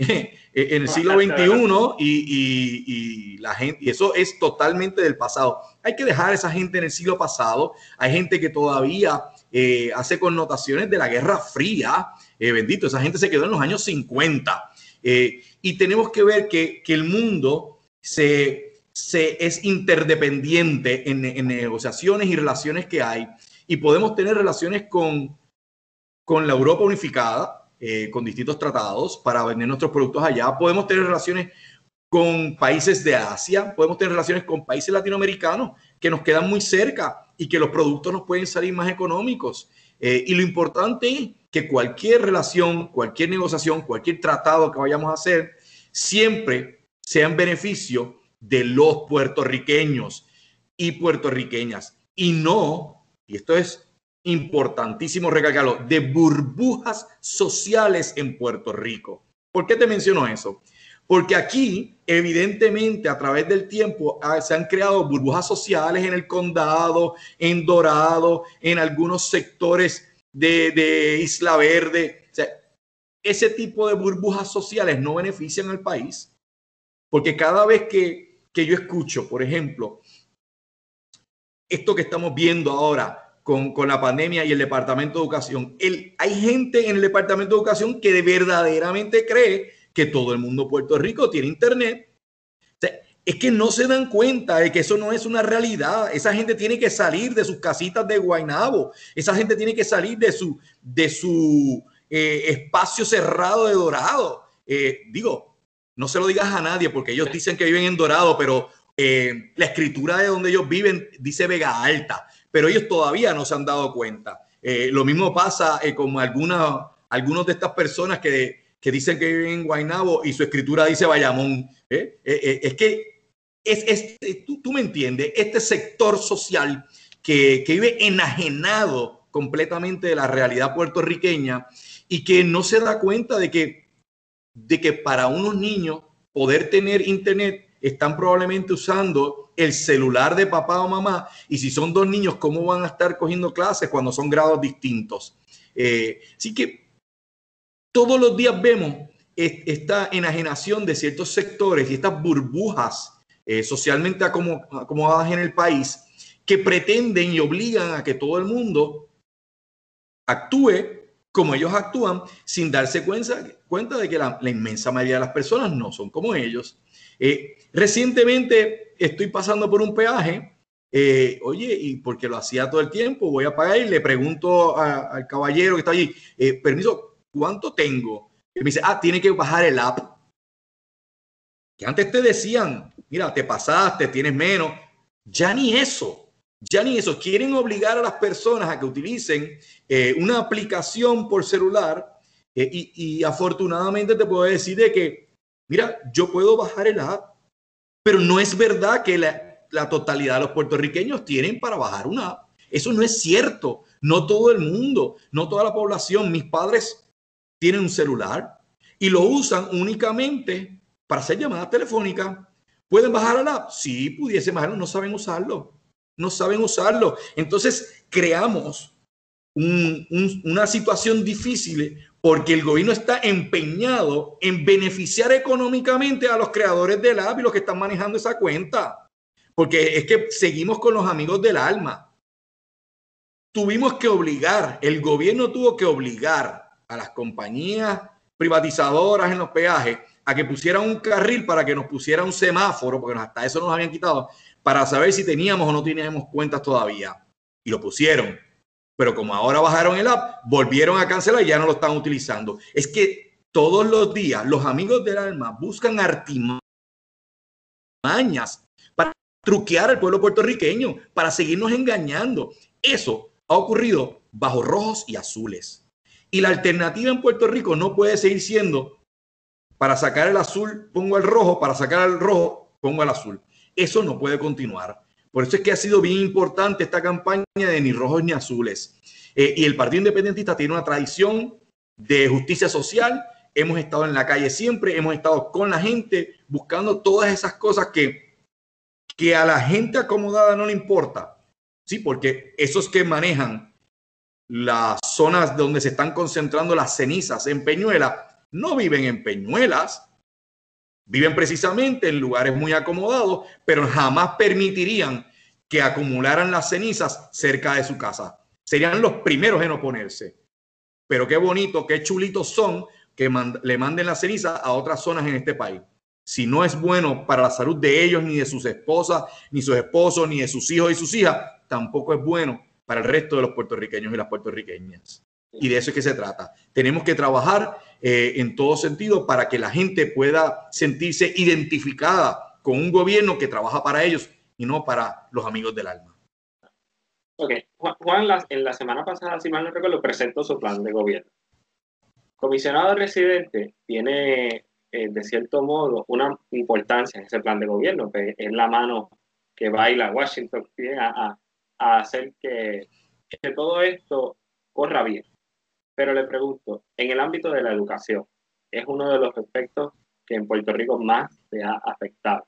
[laughs] en el siglo XXI y, la gente, y eso es totalmente del pasado. Hay que dejar a esa gente en el siglo pasado. Hay gente que todavía eh, hace connotaciones de la Guerra Fría. Eh, bendito, esa gente se quedó en los años 50. Eh, y tenemos que ver que, el mundo se, se, es interdependiente en, negociaciones y relaciones que hay. Y podemos tener relaciones con, con la Europa unificada, eh, con distintos tratados para vender nuestros productos allá. Podemos tener relaciones con países de Asia, podemos tener relaciones con países latinoamericanos que nos quedan muy cerca y que los productos nos pueden salir más económicos. Eh, y lo importante es que cualquier relación, cualquier negociación, cualquier tratado que vayamos a hacer, siempre sea en beneficio de los puertorriqueños y puertorriqueñas. Y no, y esto es importantísimo recalcarlo, de burbujas sociales en Puerto Rico. ¿Por qué te menciono eso? Porque aquí, evidentemente, a través del tiempo ah, se han creado burbujas sociales en el condado, en Dorado, en algunos sectores de, Isla Verde. ese tipo de burbujas sociales no benefician al país. Porque cada vez que, que yo escucho, por ejemplo, esto que estamos viendo ahora, con, con, la pandemia y el Departamento de Educación. El, hay gente en el Departamento de Educación que verdaderamente cree que todo el mundo Puerto Rico tiene internet. es que no se dan cuenta de que eso no es una realidad. Esa gente tiene que salir de sus casitas de Guaynabo. Esa gente tiene que salir de su, de su eh, espacio cerrado de Dorado. Eh, digo, no se lo digas a nadie porque ellos dicen que viven en Dorado, pero eh, la escritura de donde ellos viven dice Vega Alta, pero ellos todavía no se han dado cuenta. lo mismo pasa con algunas, algunas de estas personas que que dicen que viven en Guaynabo y su escritura dice Bayamón. ¿eh? Eh, eh, es que es, tú, me entiendes, este sector social que, que vive enajenado completamente de la realidad puertorriqueña y que no se da cuenta de que, de que para unos niños poder tener internet están probablemente usando el celular de papá o mamá y si son dos niños, ¿cómo van a estar cogiendo clases cuando son grados distintos? así que todos los días vemos esta enajenación de ciertos sectores y estas burbujas eh, socialmente acomodadas en el país que pretenden y obligan a que todo el mundo actúe como ellos actúan sin darse cuenta, cuenta de que la, inmensa mayoría de las personas no son como ellos. Eh, recientemente estoy pasando por un peaje, eh, oye, y porque lo hacía todo el tiempo, voy a pagar y le pregunto al caballero que está allí, permiso, ¿cuánto tengo? Y me dice, ah, tiene que bajar el app. Que antes te decían, mira, te pasaste, tienes menos. Ya ni eso, ya ni eso. Quieren obligar a las personas a que utilicen eh, una aplicación por celular eh, y, afortunadamente te puedo decir de que, mira, yo puedo bajar el app, pero no es verdad que la, totalidad de los puertorriqueños tienen para bajar una app. Eso no es cierto. No todo el mundo, no toda la población. Mis padres tienen un celular y lo usan únicamente para hacer llamadas telefónicas. ¿Pueden bajar la app? Sí, pudiese bajarlo, no saben usarlo. No saben usarlo. Entonces creamos una situación difícil porque el gobierno está empeñado en beneficiar económicamente a los creadores del app y los que están manejando esa cuenta. Porque es que seguimos con los amigos del alma. Tuvimos que obligar, el gobierno tuvo que obligar a las compañías privatizadoras en los peajes a que pusieran un carril para que nos pusiera un semáforo, porque hasta eso nos habían quitado, para saber si teníamos o no teníamos cuentas todavía. Y lo pusieron. Pero como ahora bajaron el app, volvieron a cancelar y ya no lo están utilizando. Es que todos los días los amigos del alma buscan artimañas para truquear al pueblo puertorriqueño, para seguirnos engañando. Eso ha ocurrido bajo rojos y azules. Y la alternativa en Puerto Rico no puede seguir siendo para sacar el azul pongo el rojo, para sacar el rojo pongo el azul. Eso no puede continuar. Por eso es que ha sido bien importante esta campaña de ni rojos ni azules. Eh, y el Partido Independentista tiene una tradición de justicia social. Hemos estado en la calle siempre, hemos estado con la gente buscando todas esas cosas que, que a la gente acomodada no le importa. Sí, porque esos que manejan las zonas donde se están concentrando las cenizas en Peñuela no viven en Peñuelas, viven precisamente en lugares muy acomodados, pero jamás permitirían que acumularan las cenizas cerca de su casa. Serían los primeros en oponerse. Pero qué bonito, qué chulitos son que le manden la ceniza a otras zonas en este país. Si no es bueno para la salud de ellos, ni de sus esposas, ni sus esposos, ni de sus hijos y sus hijas, tampoco es bueno para el resto de los puertorriqueños y las puertorriqueñas. Y de eso es que se trata. Tenemos que trabajar eh, en todo sentido para que la gente pueda sentirse identificada con un gobierno que trabaja para ellos y no para los amigos del alma. Ok, Juan, en la semana pasada, si mal no recuerdo, presentó su plan de gobierno. Comisionado residente tiene, eh, de cierto modo, una importancia en ese plan de gobierno, que es la mano que baila Washington a, a hacer que, todo esto corra bien. Pero le pregunto, en el ámbito de la educación, es uno de los aspectos que en Puerto Rico más se ha afectado.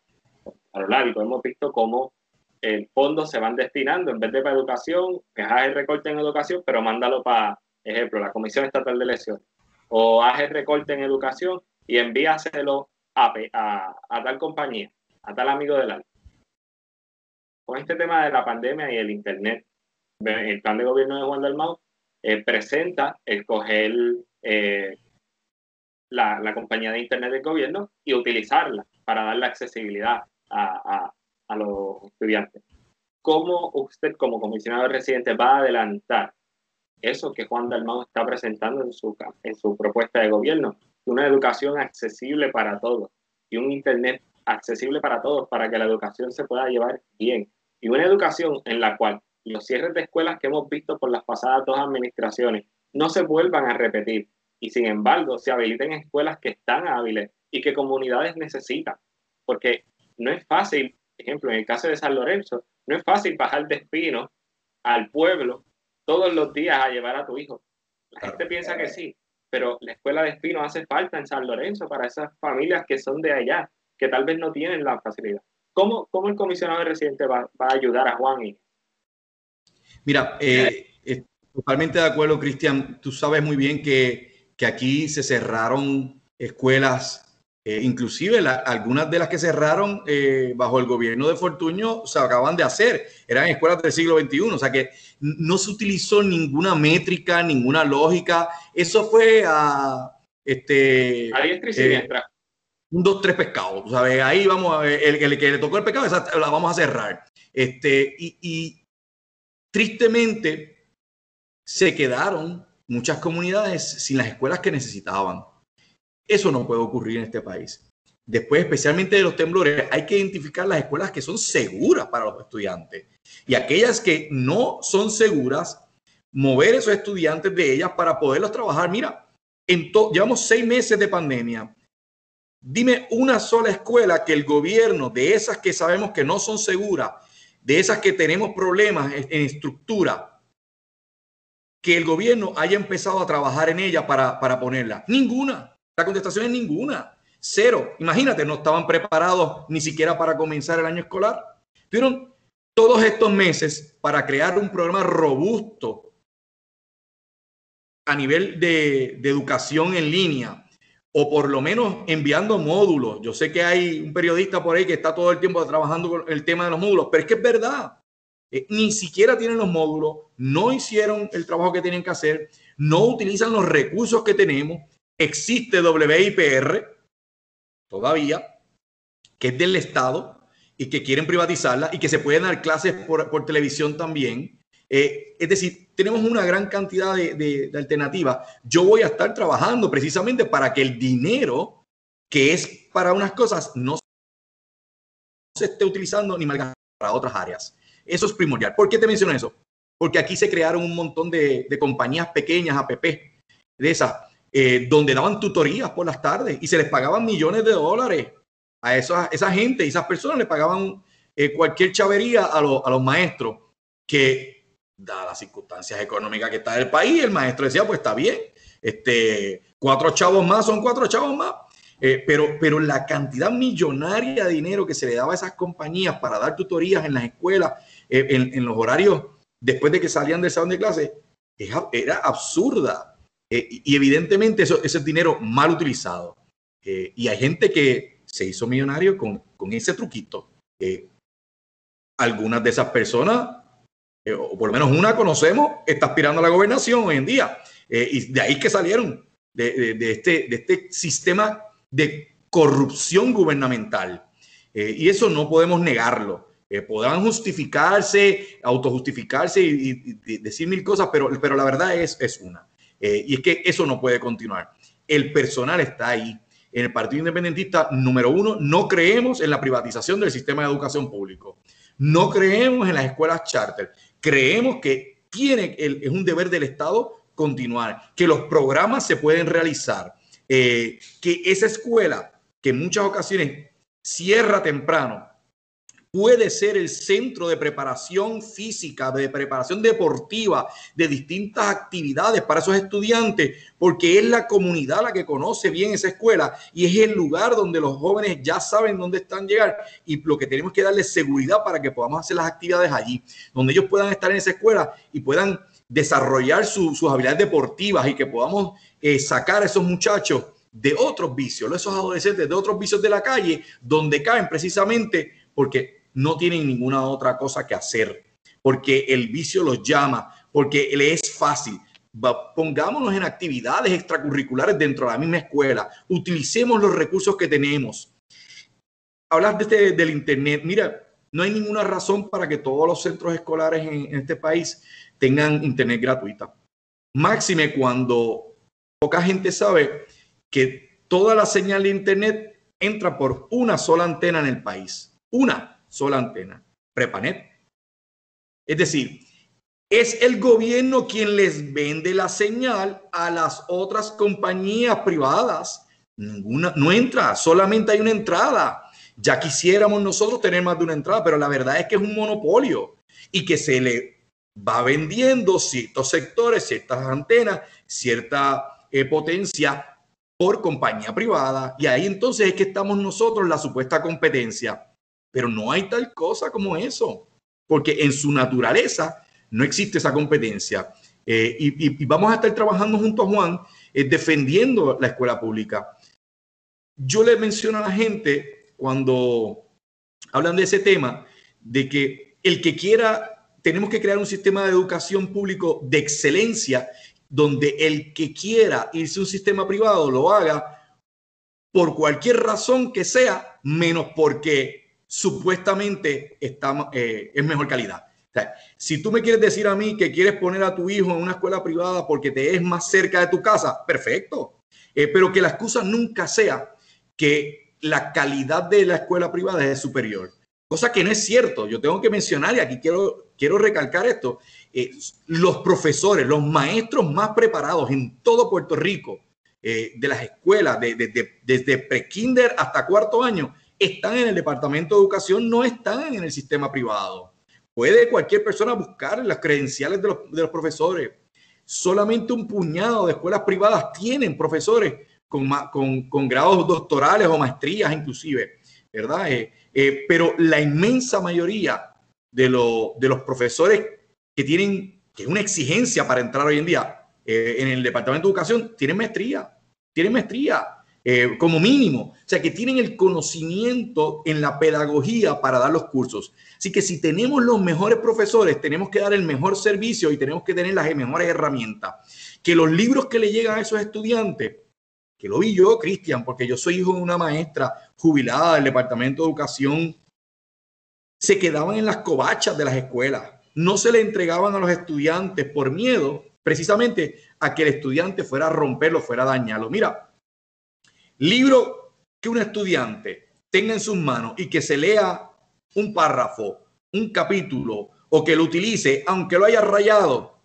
A lo largo hemos visto cómo el fondo se van destinando, en vez de para educación, que haz el recorte en educación, pero mándalo para, ejemplo, la Comisión Estatal de Elecciones. O haz el recorte en educación y envíaselo a, a, a tal compañía, a tal amigo del alma con este tema de la pandemia y el Internet, el plan de gobierno de Juan Dalmau eh, presenta el coger eh, la, compañía de Internet del gobierno y utilizarla para darle accesibilidad a, a, los estudiantes. ¿Cómo usted como comisionado residente va a adelantar eso que Juan Dalmau está presentando en su, en su propuesta de gobierno? Una educación accesible para todos y un Internet accesible para todos para que la educación se pueda llevar bien. Y una educación en la cual los cierres de escuelas que hemos visto por las pasadas dos administraciones no se vuelvan a repetir y sin embargo se habiliten escuelas que están hábiles y que comunidades necesitan. Porque no es fácil, ejemplo, en el caso de San Lorenzo, no es fácil bajar de espino al pueblo todos los días a llevar a tu hijo. La gente piensa que sí, pero la escuela de espino hace falta en San Lorenzo para esas familias que son de allá, que tal vez no tienen la facilidad. ¿Cómo, cómo el comisionado de residente va, va, a ayudar a Juan? Y... Mira, eh, eh, totalmente de acuerdo, Cristian. Tú sabes muy bien que que aquí se cerraron escuelas, eh, inclusive algunas de las que cerraron eh, bajo el gobierno de Fortuño se acaban de hacer, eran escuelas del siglo XXI, o sea que no se utilizó ninguna métrica, ninguna lógica, eso fue a... Este, a diestra y siniestra. Eh, un, dos, tres pescados, ¿sabes? Ahí vamos a ver, el, que le tocó el pescado, la vamos a cerrar. Este, y, y tristemente se quedaron muchas comunidades sin las escuelas que necesitaban. Eso no puede ocurrir en este país. Después, especialmente de los temblores, hay que identificar las escuelas que son seguras para los estudiantes y aquellas que no son seguras, mover esos estudiantes de ellas para poderlos trabajar. Mira, en llevamos seis meses de pandemia. Dime una sola escuela que el gobierno, de esas que sabemos que no son seguras, de esas que tenemos problemas en estructura, que el gobierno haya empezado a trabajar en ella para, para ponerla. Ninguna. La contestación es ninguna. Cero. Imagínate, no estaban preparados ni siquiera para comenzar el año escolar. Tuvieron todos estos meses para crear un programa robusto a nivel de, de educación en línea o por lo menos enviando módulos. Yo sé que hay un periodista por ahí que está todo el tiempo trabajando con el tema de los módulos, pero es que es verdad. Eh, ni siquiera tienen los módulos, no hicieron el trabajo que tienen que hacer, no utilizan los recursos que tenemos. Existe WIPR todavía, que es del Estado y que quieren privatizarla y que se pueden dar clases por, televisión también. Eh, es decir, tenemos una gran cantidad de, de, alternativas. Yo voy a estar trabajando precisamente para que el dinero que es para unas cosas no se esté utilizando ni mal para otras áreas. Eso es primordial. ¿Por qué te menciono eso? Porque aquí se crearon un montón de, compañías pequeñas, APP, de esas, eh, donde daban tutorías por las tardes y se les pagaban millones de dólares a esa, esa gente esas personas le pagaban eh, cualquier chavería a, a los maestros que, dadas las circunstancias económicas que está el país, el maestro decía, pues está bien, este, cuatro chavos más son cuatro chavos más. Eh, pero, pero la cantidad millonaria de dinero que se le daba a esas compañías para dar tutorías en las escuelas eh, en, los horarios después de que salían del salón de clase, era absurda. Eh, y evidentemente eso, ese dinero mal utilizado. Y hay gente que se hizo millonario con, con ese truquito. algunas de esas personas, o por lo menos una conocemos, está aspirando a la gobernación hoy en día. y de ahí que salieron de, de, este, de este sistema de corrupción gubernamental. y eso no podemos negarlo eh, podrán justificarse, autojustificarse y, decir mil cosas, pero, pero la verdad es, es una. Eh, y es que eso no puede continuar. El personal está ahí. En el Partido Independentista, número uno, no creemos en la privatización del sistema de educación público. No creemos en las escuelas charter. Creemos que tiene, es un deber del Estado continuar, que los programas se pueden realizar, eh, que esa escuela que en muchas ocasiones cierra temprano, puede ser el centro de preparación física, de preparación deportiva, de distintas actividades para esos estudiantes, porque es la comunidad la que conoce bien esa escuela y es el lugar donde los jóvenes ya saben dónde están llegar y lo que tenemos que darles seguridad para que podamos hacer las actividades allí, donde ellos puedan estar en esa escuela y puedan desarrollar sus habilidades deportivas y que podamos eh, sacar a esos muchachos de otros vicios, esos adolescentes de otros vicios de la calle, donde caen precisamente porque no tienen ninguna otra cosa que hacer, porque el vicio los llama, porque le es fácil. pongámonos en actividades extracurriculares dentro de la misma escuela, utilicemos los recursos que tenemos. Hablas de este, del Internet, mira, no hay ninguna razón para que todos los centros escolares en, este país tengan Internet gratuita. Máxime cuando poca gente sabe que toda la señal de Internet entra por una sola antena en el país. Una sola antena, Prepanet. Es decir, es el gobierno quien les vende la señal a las otras compañías privadas. Ninguna, no entra, solamente hay una entrada. Ya quisiéramos nosotros tener más de una entrada, pero la verdad es que es un monopolio y que se le va vendiendo ciertos sectores, ciertas antenas, cierta eh, potencia por compañía privada. Y ahí entonces es que estamos nosotros la supuesta competencia. Pero no hay tal cosa como eso, porque en su naturaleza no existe esa competencia. Eh, y, vamos a estar trabajando junto a Juan eh, defendiendo la escuela pública. Yo le menciono a la gente cuando hablan de ese tema, de que el que quiera, tenemos que crear un sistema de educación público de excelencia, donde el que quiera irse a un sistema privado lo haga por cualquier razón que sea, menos porque supuestamente está, eh, es mejor calidad si tú me quieres decir a mí que quieres poner a tu hijo en una escuela privada porque te es más cerca de tu casa, perfecto. Eh, pero que la excusa nunca sea que la calidad de la escuela privada es superior. Cosa que no es cierto. Yo tengo que mencionar, y aquí quiero, quiero recalcar esto, eh, los profesores, los maestros más preparados en todo Puerto Rico, eh, de las escuelas, desde pre-kinder hasta cuarto año, están en el Departamento de Educación, no están en el sistema privado. Puede cualquier persona buscar las credenciales de los, profesores. Solamente un puñado de escuelas privadas tienen profesores con, grados doctorales o maestrías inclusive, ¿verdad? Eh, eh, pero la inmensa mayoría de, de los profesores que tienen que es una exigencia para entrar hoy en día eh, en el Departamento de Educación, tienen maestría, tienen maestría. Eh, como mínimo. O sea, que tienen el conocimiento en la pedagogía para dar los cursos. Así que si tenemos los mejores profesores, tenemos que dar el mejor servicio y tenemos que tener las mejores herramientas. Que los libros que le llegan a esos estudiantes, que lo vi yo, Cristian, porque yo soy hijo de una maestra jubilada del Departamento de Educación, se quedaban en las covachas de las escuelas. No se le entregaban a los estudiantes por miedo precisamente a que el estudiante fuera a romperlo, fuera a dañarlo. Mira, Libro que un estudiante tenga en sus manos y que se lea un párrafo, un capítulo o que lo utilice, aunque lo haya rayado,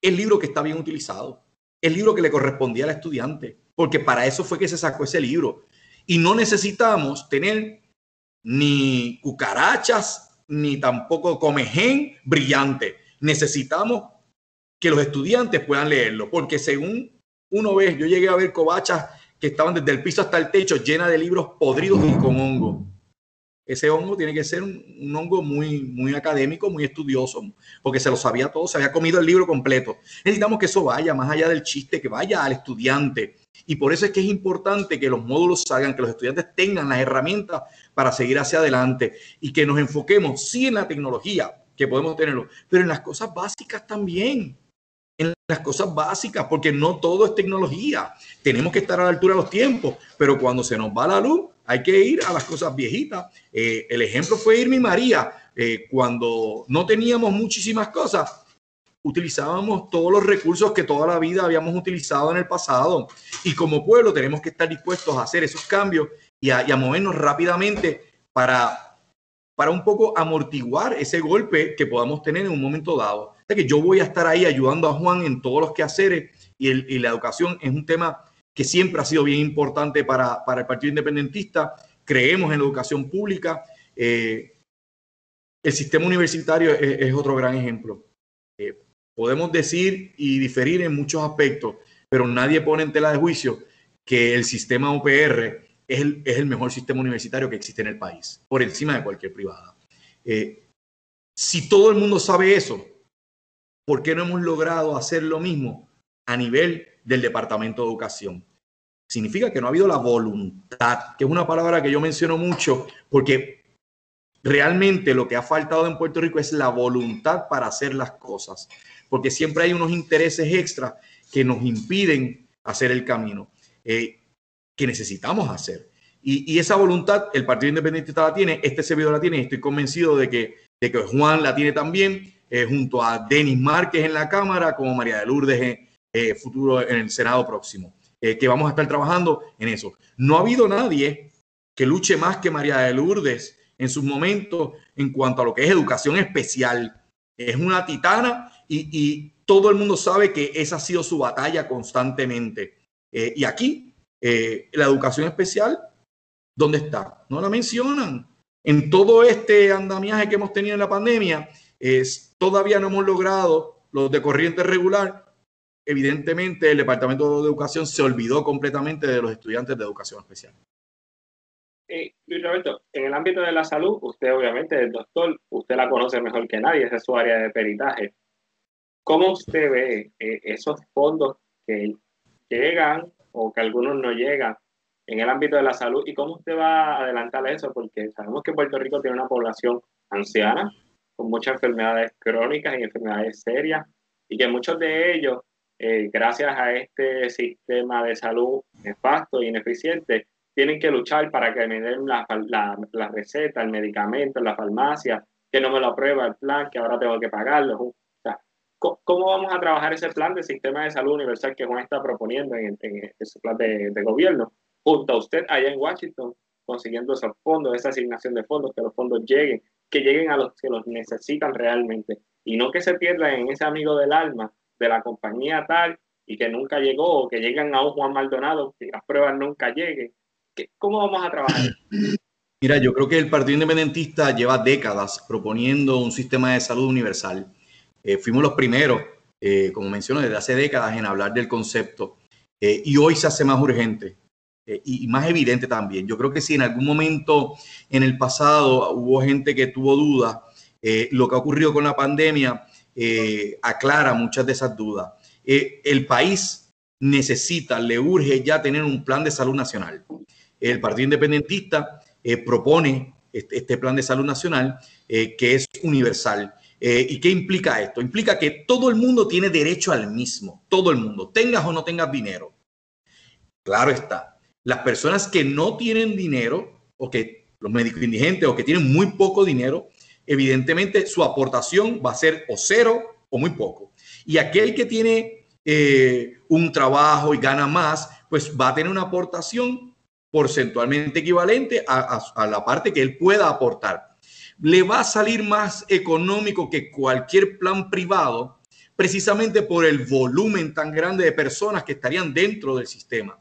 el libro que está bien utilizado, el libro que le correspondía al estudiante, porque para eso fue que se sacó ese libro. Y no necesitamos tener ni cucarachas, ni tampoco comején brillante. Necesitamos que los estudiantes puedan leerlo, porque según uno ve, yo llegué a ver cobachas que estaban desde el piso hasta el techo llena de libros podridos y con hongo. Ese hongo tiene que ser un, hongo muy, muy académico, muy estudioso, porque se lo sabía todo, se había comido el libro completo. Necesitamos que eso vaya más allá del chiste, que vaya al estudiante. Y por eso es que es importante que los módulos salgan, que los estudiantes tengan las herramientas para seguir hacia adelante y que nos enfoquemos, sí, en la tecnología, que podemos tenerlo, pero en las cosas básicas también en las cosas básicas, porque no todo es tecnología. Tenemos que estar a la altura de los tiempos, pero cuando se nos va la luz, hay que ir a las cosas viejitas. Eh, el ejemplo fue Irma y María. Eh, cuando no teníamos muchísimas cosas, utilizábamos todos los recursos que toda la vida habíamos utilizado en el pasado. Y como pueblo tenemos que estar dispuestos a hacer esos cambios y a, a movernos rápidamente para, para un poco amortiguar ese golpe que podamos tener en un momento dado que yo voy a estar ahí ayudando a Juan en todos los quehaceres y, y la educación es un tema que siempre ha sido bien importante para, para el Partido Independentista. Creemos en la educación pública. Eh, el sistema universitario es, otro gran ejemplo. Eh, podemos decir y diferir en muchos aspectos, pero nadie pone en tela de juicio que el sistema UPR es el, es el mejor sistema universitario que existe en el país, por encima de cualquier privada. Eh, si todo el mundo sabe eso, ¿por qué no hemos logrado hacer lo mismo a nivel del Departamento de Educación? Significa que no ha habido la voluntad, que es una palabra que yo menciono mucho, porque realmente lo que ha faltado en Puerto Rico es la voluntad para hacer las cosas. porque siempre hay unos intereses extras que nos impiden hacer el camino eh, que necesitamos hacer. Y, esa voluntad el Partido Independiente la tiene, este servidor la tiene, y estoy convencido de que, de que Juan la tiene también, eh, junto a Denis Márquez en la Cámara, como María de Lourdes eh, futuro en el Senado próximo, que vamos a estar trabajando en eso. No ha habido nadie que luche más que María de Lourdes en sus momentos en cuanto a lo que es educación especial. Es una titana y, todo el mundo sabe que esa ha sido su batalla constantemente. Eh, y aquí, eh, la educación especial, ¿dónde está? No la mencionan. En todo este andamiaje que hemos tenido en la pandemia, es, todavía no hemos logrado los de corriente regular. Evidentemente, el Departamento de Educación se olvidó completamente de los estudiantes de educación especial. Eh, Luis Roberto, en el ámbito de la salud, usted obviamente es doctor, usted la conoce mejor que nadie, esa es su área de peritaje. ¿Cómo usted ve eh, esos fondos que llegan o que algunos no llegan en el ámbito de la salud y cómo usted va a adelantar eso? Porque sabemos que Puerto Rico tiene una población anciana con muchas enfermedades crónicas y enfermedades serias y que muchos de ellos, eh, gracias a este sistema de salud nefasto e ineficiente, tienen que luchar para que me den la, la, receta, el medicamento, la farmacia, que no me lo aprueba el plan, que ahora tengo que pagarlo. ¿cómo, vamos a trabajar ese plan de sistema de salud universal que Juan está proponiendo en, ese plan de, gobierno? Junto a usted allá en Washington, consiguiendo esos fondos, esa asignación de fondos, que los fondos lleguen, que lleguen a los que los necesitan realmente y no que se pierdan en ese amigo del alma de la compañía tal y que nunca llegó o que lleguen a un Juan Maldonado que las pruebas nunca lleguen ¿Cómo vamos a trabajar? Mira, yo creo que el Partido Independentista lleva décadas proponiendo un sistema de salud universal. Eh, fuimos los primeros, eh, como menciono, desde hace décadas en hablar del concepto eh, y hoy se hace más urgente y más evidente también. Yo creo que si en algún momento en el pasado hubo gente que tuvo dudas, lo que ha ocurrido con la pandemia aclara muchas de esas dudas. el país necesita, le urge ya tener un plan de salud nacional el Partido Independentista eh, propone este, este, plan de salud nacional eh, que es universal. Eh, ¿Y qué implica esto? Implica que todo el mundo tiene derecho al mismo, todo el mundo, tengas o no tengas dinero. Claro está, las personas que no tienen dinero, o que los médicos indigentes, o que tienen muy poco dinero, evidentemente su aportación va a ser o cero o muy poco. Y aquel que tiene un trabajo y gana más, pues va a tener una aportación porcentualmente equivalente a, la parte que él pueda aportar. Le va a salir más económico que cualquier plan privado precisamente por el volumen tan grande de personas que estarían dentro del sistema.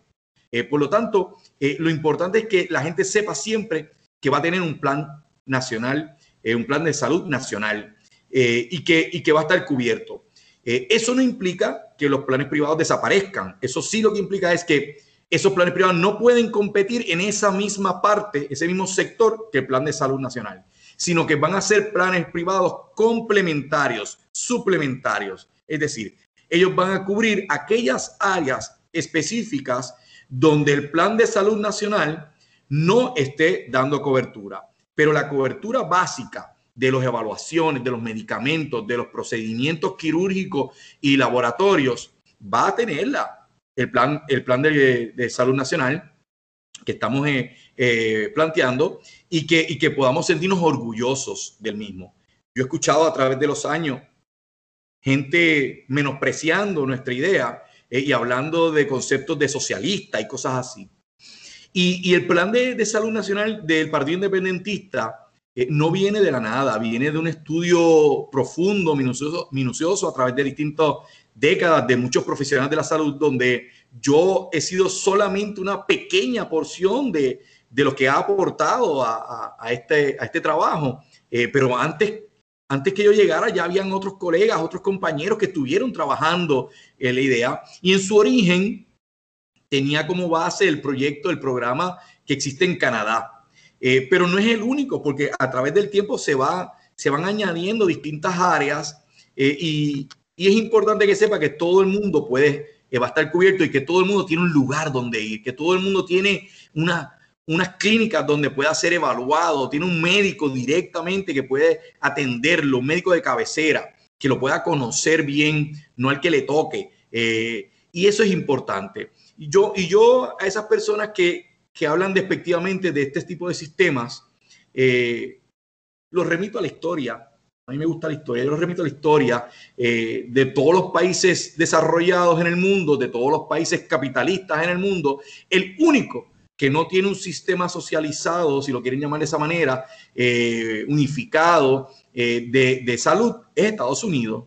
Eh, por lo tanto, eh, lo importante es que la gente sepa siempre que va a tener un plan nacional, eh, un plan de salud nacional y, que, y que va a estar cubierto. eso no implica que los planes privados desaparezcan. Eso sí lo que implica es que esos planes privados no pueden competir en esa misma parte, ese mismo sector que el plan de salud nacional, sino que van a ser planes privados complementarios, suplementarios. Es decir, ellos van a cubrir aquellas áreas específicas donde el plan de salud nacional no esté dando cobertura, pero la cobertura básica de las evaluaciones, de los medicamentos, de los procedimientos quirúrgicos y laboratorios, va a tenerla el plan, el plan de, salud nacional que estamos eh, eh, planteando y que, y que podamos sentirnos orgullosos del mismo. Yo he escuchado a través de los años gente menospreciando nuestra idea eh, y hablando de conceptos de socialista y cosas así. Y, el plan de, salud nacional del Partido Independentista no viene de la nada, viene de un estudio profundo, minucioso, minucioso a través de distintos décadas de muchos profesionales de la salud donde yo he sido solamente una pequeña porción de, de lo que ha aportado a, a, este, a este trabajo. Eh, pero antes, antes que yo llegara ya habían otros colegas, otros compañeros que estuvieron trabajando en la idea y en su origen tenía como base el proyecto, el programa que existe en Canadá. Eh, pero no es el único porque a través del tiempo se, va, se van añadiendo distintas áreas eh, y, es importante que sepa que todo el mundo puede, eh, va a estar cubierto y que todo el mundo tiene un lugar donde ir, que todo el mundo tiene una, unas clínicas donde pueda ser evaluado, tiene un médico directamente que puede atenderlo, un médico de cabecera. que lo pueda conocer bien, no al que le toque. Eh, y eso es importante. Y yo, y yo a esas personas que, que hablan despectivamente de este tipo de sistemas, eh, los remito a la historia. A mí me gusta la historia. Yo los remito a la historia eh, de todos los países desarrollados en el mundo, de todos los países capitalistas en el mundo. El único que no tiene un sistema socializado, si lo quieren llamar de esa manera, eh, unificado de, de salud, es Estados Unidos.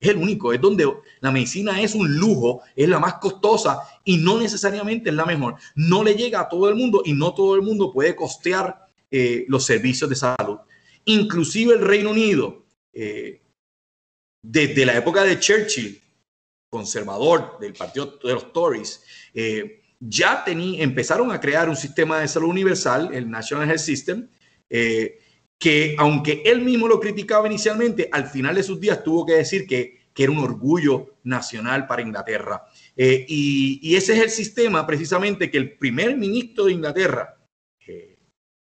Es el único, es donde la medicina es un lujo, es la más costosa y no necesariamente es la mejor. No le llega a todo el mundo y no todo el mundo puede costear eh, los servicios de salud. Inclusive el Reino Unido, eh, desde la época de Churchill, conservador del partido de los Tories, eh, ya empezaron a crear un sistema de salud universal, el National Health System, que aunque él mismo lo criticaba inicialmente, al final de sus días tuvo que decir que, era un orgullo nacional para Inglaterra. y, y, ese es el sistema precisamente que el primer ministro de Inglaterra,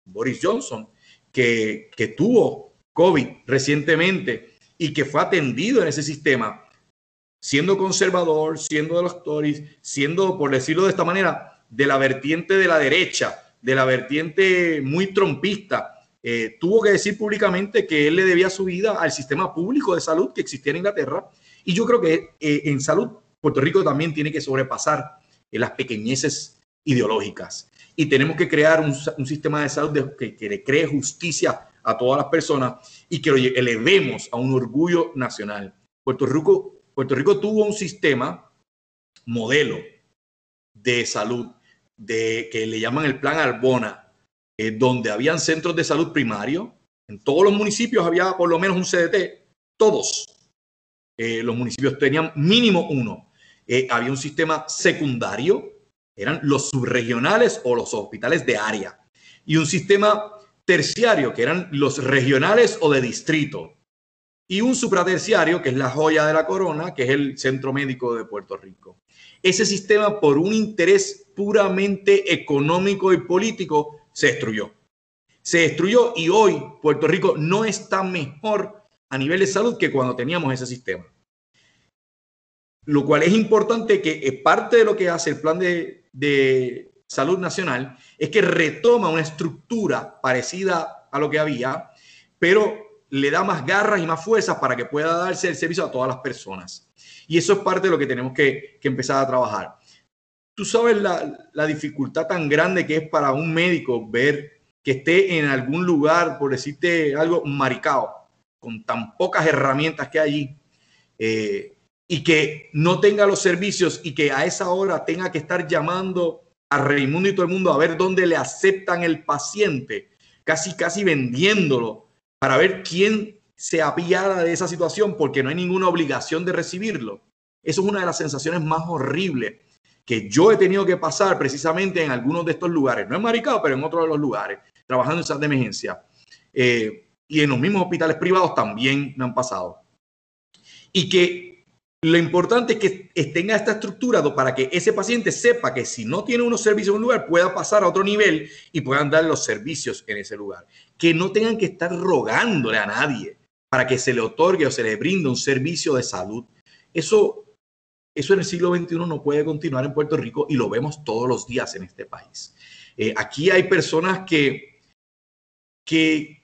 Boris Johnson, que, que tuvo COVID recientemente y que fue atendido en ese sistema, siendo conservador, siendo de los Tories, siendo, por decirlo de esta manera, de la vertiente de la derecha, de la vertiente muy trompista, eh, tuvo que decir públicamente que él le debía su vida al sistema público de salud que existía en Inglaterra. Y yo creo que eh, en salud, Puerto Rico también tiene que sobrepasar eh, las pequeñeces ideológicas y tenemos que crear un, sistema de salud que, que, le cree justicia a todas las personas y que lo elevemos a un orgullo nacional. Puerto Rico, Puerto Rico tuvo un sistema modelo de salud de, que le llaman el Plan Arbona, eh, donde habían centros de salud primario. En todos los municipios había por lo menos un CDT, todos. Eh, los municipios tenían mínimo uno. Eh, había un sistema secundario eran los subregionales o los hospitales de área. Y un sistema terciario, que eran los regionales o de distrito. Y un supraterciario, que es la joya de la corona, que es el Centro Médico de Puerto Rico. Ese sistema, por un interés puramente económico y político, se destruyó. Se destruyó y hoy Puerto Rico no está mejor a nivel de salud que cuando teníamos ese sistema. Lo cual es importante que parte de lo que hace el plan de Salud Nacional es que retoma una estructura parecida a lo que había, pero le da más garras y más fuerzas para que pueda darse el servicio a todas las personas. Y eso es parte de lo que tenemos que, empezar a trabajar. Tú sabes la, dificultad tan grande que es para un médico ver que esté en algún lugar, por decirte algo, maricado, con tan pocas herramientas que hay allí. Eh, y que no tenga los servicios y que a esa hora tenga que estar llamando a Raimundo y todo el mundo a ver dónde le aceptan el paciente, casi, casi vendiéndolo para ver quién se apiada de esa situación porque no hay ninguna obligación de recibirlo. Eso es una de las sensaciones más horribles que yo he tenido que pasar precisamente en algunos de estos lugares, no en Maricao, pero en otros de los lugares, trabajando en esas de emergencia. Eh, y en los mismos hospitales privados también me han pasado. Y que lo importante es que tenga esta estructura para que ese paciente sepa que si no tiene unos servicios en un lugar, pueda pasar a otro nivel y puedan dar los servicios en ese lugar. Que no tengan que estar rogándole a nadie para que se le otorgue o se le brinde un servicio de salud. Eso, eso en el siglo XXI no puede continuar en Puerto Rico y lo vemos todos los días en este país. Eh, aquí hay personas que, que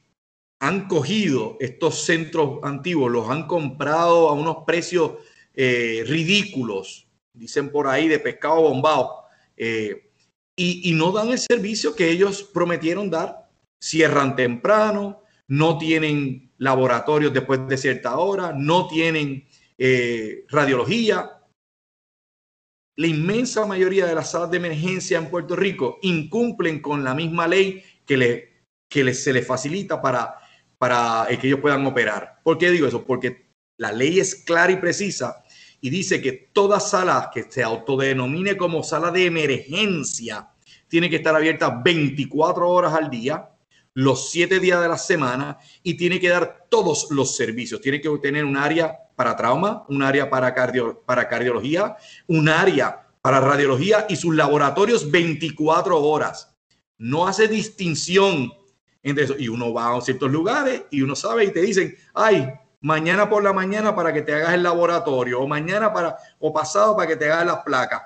han cogido estos centros antiguos, los han comprado a unos precios eh, ridículos, dicen por ahí, de pescado bombado, eh, y, no dan el servicio que ellos prometieron dar. Cierran temprano, no tienen laboratorios después de cierta hora, no tienen eh, radiología. La inmensa mayoría de las salas de emergencia en Puerto Rico incumplen con la misma ley que, le, que se les facilita para, para que ellos puedan operar. ¿Por qué digo eso? Porque la ley es clara y precisa y dice que toda sala que se autodenomine como sala de emergencia tiene que estar abierta 24 horas al día, los 7 días de la semana y tiene que dar todos los servicios. Tiene que tener un área para trauma, un área para, cardio, para cardiología, un área para radiología y sus laboratorios 24 horas. No hace distinción entre eso. Y uno va a ciertos lugares y uno sabe y te dicen, ay, mañana por la mañana para que te hagas el laboratorio, o mañana para, o pasado para que te hagas las placas.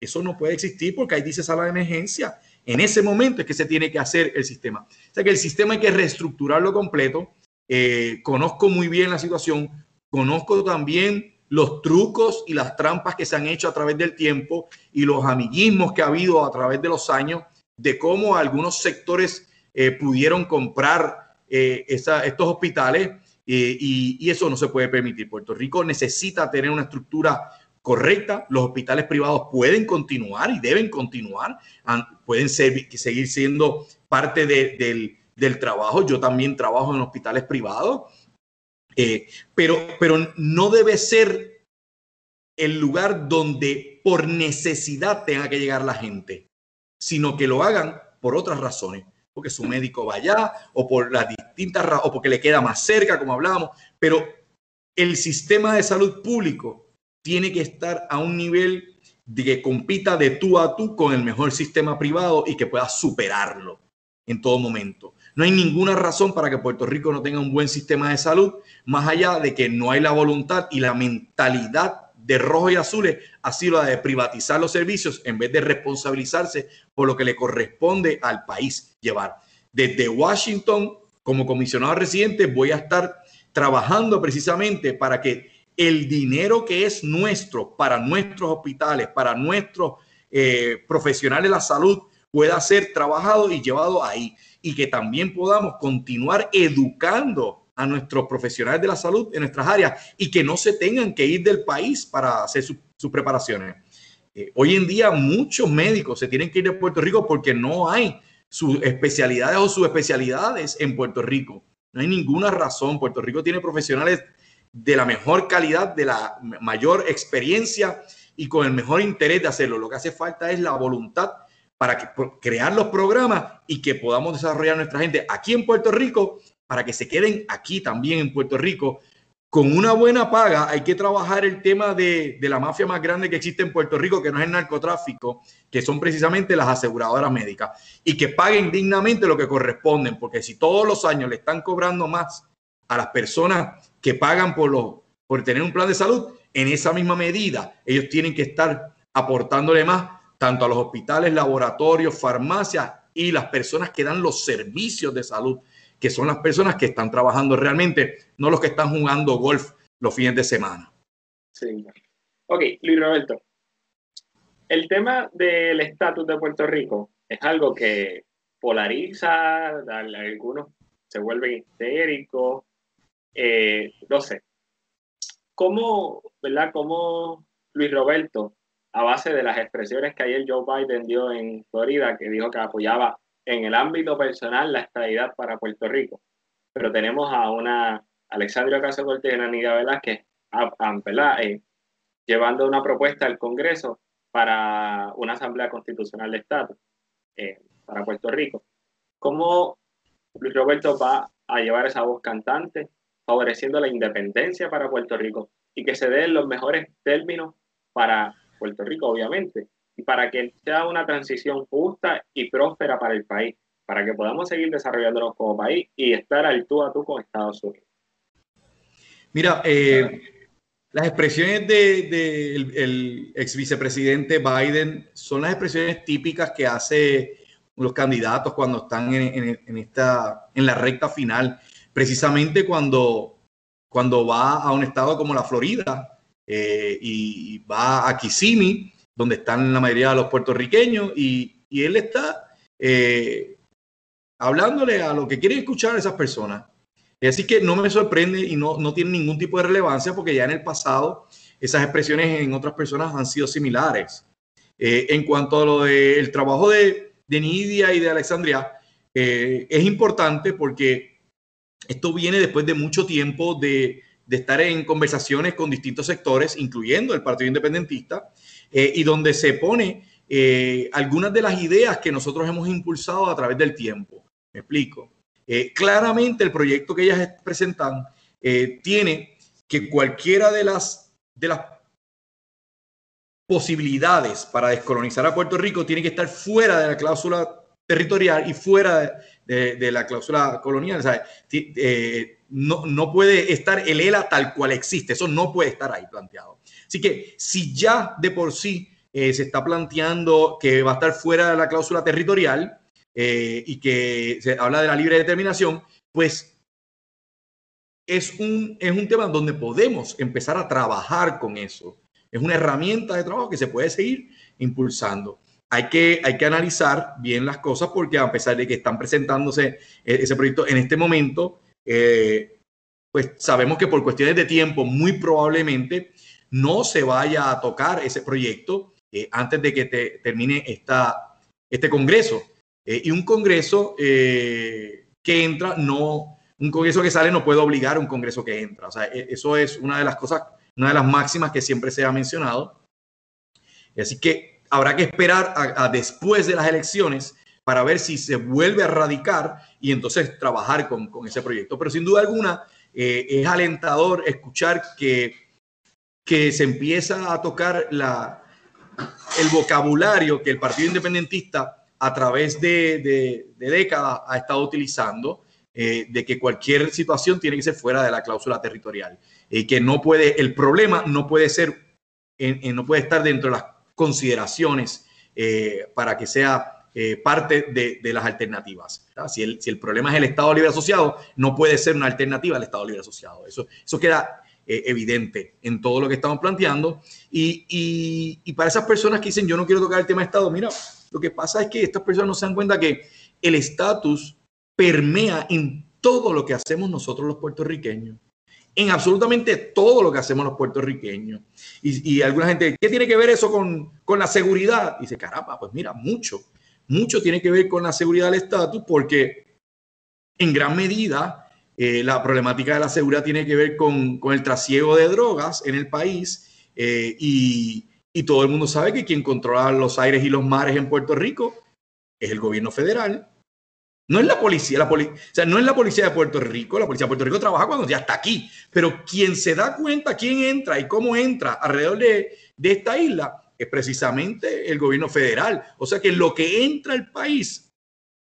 Eso no puede existir porque ahí dice sala de emergencia. En ese momento es que se tiene que hacer el sistema. O sea que el sistema hay que reestructurarlo completo. Eh, conozco muy bien la situación, conozco también los trucos y las trampas que se han hecho a través del tiempo y los amiguismos que ha habido a través de los años de cómo algunos sectores eh, pudieron comprar eh, estos hospitales y, y, eso no se puede permitir. Puerto Rico necesita tener una estructura correcta. Los hospitales privados pueden continuar y deben continuar, pueden seguir siendo parte del, trabajo. Yo también trabajo en hospitales privados eh, pero no debe ser el lugar donde por necesidad tenga que llegar la gente, sino que lo hagan por otras razones, porque su médico va allá o por las distintas o porque le queda más cerca, como hablábamos, pero el sistema de salud público tiene que estar a un nivel de que compita de tú a tú con el mejor sistema privado y que pueda superarlo en todo momento. No hay ninguna razón para que Puerto Rico no tenga un buen sistema de salud, más allá de que no hay la voluntad y la mentalidad de rojo y azules ha sido la de privatizar los servicios en vez de responsabilizarse por lo que le corresponde al país llevar. Desde Washington, como comisionado residente, voy a estar trabajando precisamente para que el dinero que es nuestro para nuestros hospitales, para nuestros eh, profesionales de la salud, pueda ser trabajado y llevado ahí y que también podamos continuar educando a nuestros profesionales de la salud en nuestras áreas y que no se tengan que ir del país para hacer sus preparaciones. Eh, hoy en día muchos médicos se tienen que ir de Puerto Rico porque no hay sus especialidades o subespecialidades en Puerto Rico. No hay ninguna razón. Puerto Rico tiene profesionales de la mejor calidad, de la mayor experiencia y con el mejor interés de hacerlo. Lo que hace falta es la voluntad para crear los programas y que podamos desarrollar nuestra gente aquí en Puerto Rico para que se queden aquí también en Puerto Rico. Con una buena paga hay que trabajar el tema de, la mafia más grande que existe en Puerto Rico, que no es el narcotráfico, que son precisamente las aseguradoras médicas, y que paguen dignamente lo que corresponden, porque si todos los años le están cobrando más a las personas que pagan por, por tener un plan de salud, en esa misma medida ellos tienen que estar aportándole más tanto a los hospitales, laboratorios, farmacias y las personas que dan los servicios de salud, que son las personas que están trabajando realmente, no los que están jugando golf los fines de semana. Sí. Ok, Luis Roberto. El tema del estatus de Puerto Rico es algo que polariza, algunos se vuelven histéricos, eh, no sé. ¿Cómo, verdad? ¿Cómo Luis Roberto a base de las expresiones que ayer Joe Biden dio en Florida, que dijo que apoyaba en el ámbito personal la estabilidad para Puerto Rico. Pero tenemos a una Alexandria Ocasio Cortez y una Nidia Velázquez eh, llevando una propuesta al Congreso para una Asamblea Constitucional de Estado eh, para Puerto Rico. ¿Cómo Luis Roberto va a llevar esa voz cantante, favoreciendo la independencia para Puerto Rico y que se den los mejores términos para Puerto Rico, obviamente, y para que sea una transición justa y próspera para el país, para que podamos seguir desarrollándonos como país y estar al tú a tú con Estados Unidos. Mira, eh, las expresiones del de, el ex vicepresidente Biden son las expresiones típicas que hace los candidatos cuando están en, esta, en la recta final, precisamente cuando, cuando va a un estado como la Florida, eh, y va a Kissimmee, donde están la mayoría de los puertorriqueños, y, él está eh, hablándole a lo que quieren escuchar esas personas. Así que no me sorprende y no, no tiene ningún tipo de relevancia porque ya en el pasado esas expresiones en otras personas han sido similares. Eh, en cuanto a lo del trabajo de, Nidia y de Alexandria, es importante porque esto viene después de mucho tiempo de, de estar en conversaciones con distintos sectores, incluyendo el Partido Independentista, eh, y donde se pone eh, algunas de las ideas que nosotros hemos impulsado a través del tiempo. Me explico. Eh, claramente el proyecto que ellas presentan tiene que cualquiera de las, de las posibilidades para descolonizar a Puerto Rico tiene que estar fuera de la cláusula territorial y fuera de, la cláusula colonial. O sea, no, no puede estar el ELA tal cual existe, eso no puede estar ahí planteado. Así que si ya de por sí eh, se está planteando que va a estar fuera de la cláusula territorial eh, y que se habla de la libre determinación, pues es un, es un tema donde podemos empezar a trabajar con eso. Es una herramienta de trabajo que se puede seguir impulsando. Hay que, hay que analizar bien las cosas porque a pesar de que están presentándose eh, ese proyecto en este momento, pues sabemos que por cuestiones de tiempo muy probablemente no se vaya a tocar ese proyecto eh, antes de que te, termine esta, este Congreso. Eh, y un Congreso eh, que entra, no, un Congreso que sale no puede obligar a un Congreso que entra. O sea, e, eso es una de las cosas, una de las máximas que siempre se ha mencionado. Así que habrá que esperar a, después de las elecciones para ver si se vuelve a radicar y entonces trabajar con, con ese proyecto. Pero sin duda alguna es alentador escuchar que, que se empieza a tocar la, el vocabulario que el Partido Independentista a través de, décadas ha estado utilizando eh, de que cualquier situación tiene que ser fuera de la cláusula territorial y que no puede, el problema no puede ser, no puede estar dentro de las consideraciones eh, para que sea eh, parte de, las alternativas. Si el, si el, problema es el Estado Libre Asociado, no puede ser una alternativa al Estado Libre Asociado. Eso, eso queda eh, evidente en todo lo que estamos planteando. Y, y, para esas personas que dicen, yo no quiero tocar el tema de Estado, mira, lo que pasa es que estas personas no se dan cuenta que el estatus permea en todo lo que hacemos nosotros los puertorriqueños en absolutamente todo lo que hacemos los puertorriqueños. Y, y, alguna gente, ¿qué tiene que ver eso con, con, la seguridad? Y dice, caramba, pues mira, mucho, mucho tiene que ver con la seguridad del estatus porque en gran medida eh, la problemática de la seguridad tiene que ver con, con el trasiego de drogas en el país eh, y, y, todo el mundo sabe que quien controla los aires y los mares en Puerto Rico es el gobierno federal. No es la policía, la o sea, no es la policía de Puerto Rico, la policía de Puerto Rico trabaja cuando ya está aquí, pero quien se da cuenta quién entra y cómo entra alrededor de, de esta isla es precisamente el gobierno federal. O sea que lo que entra al país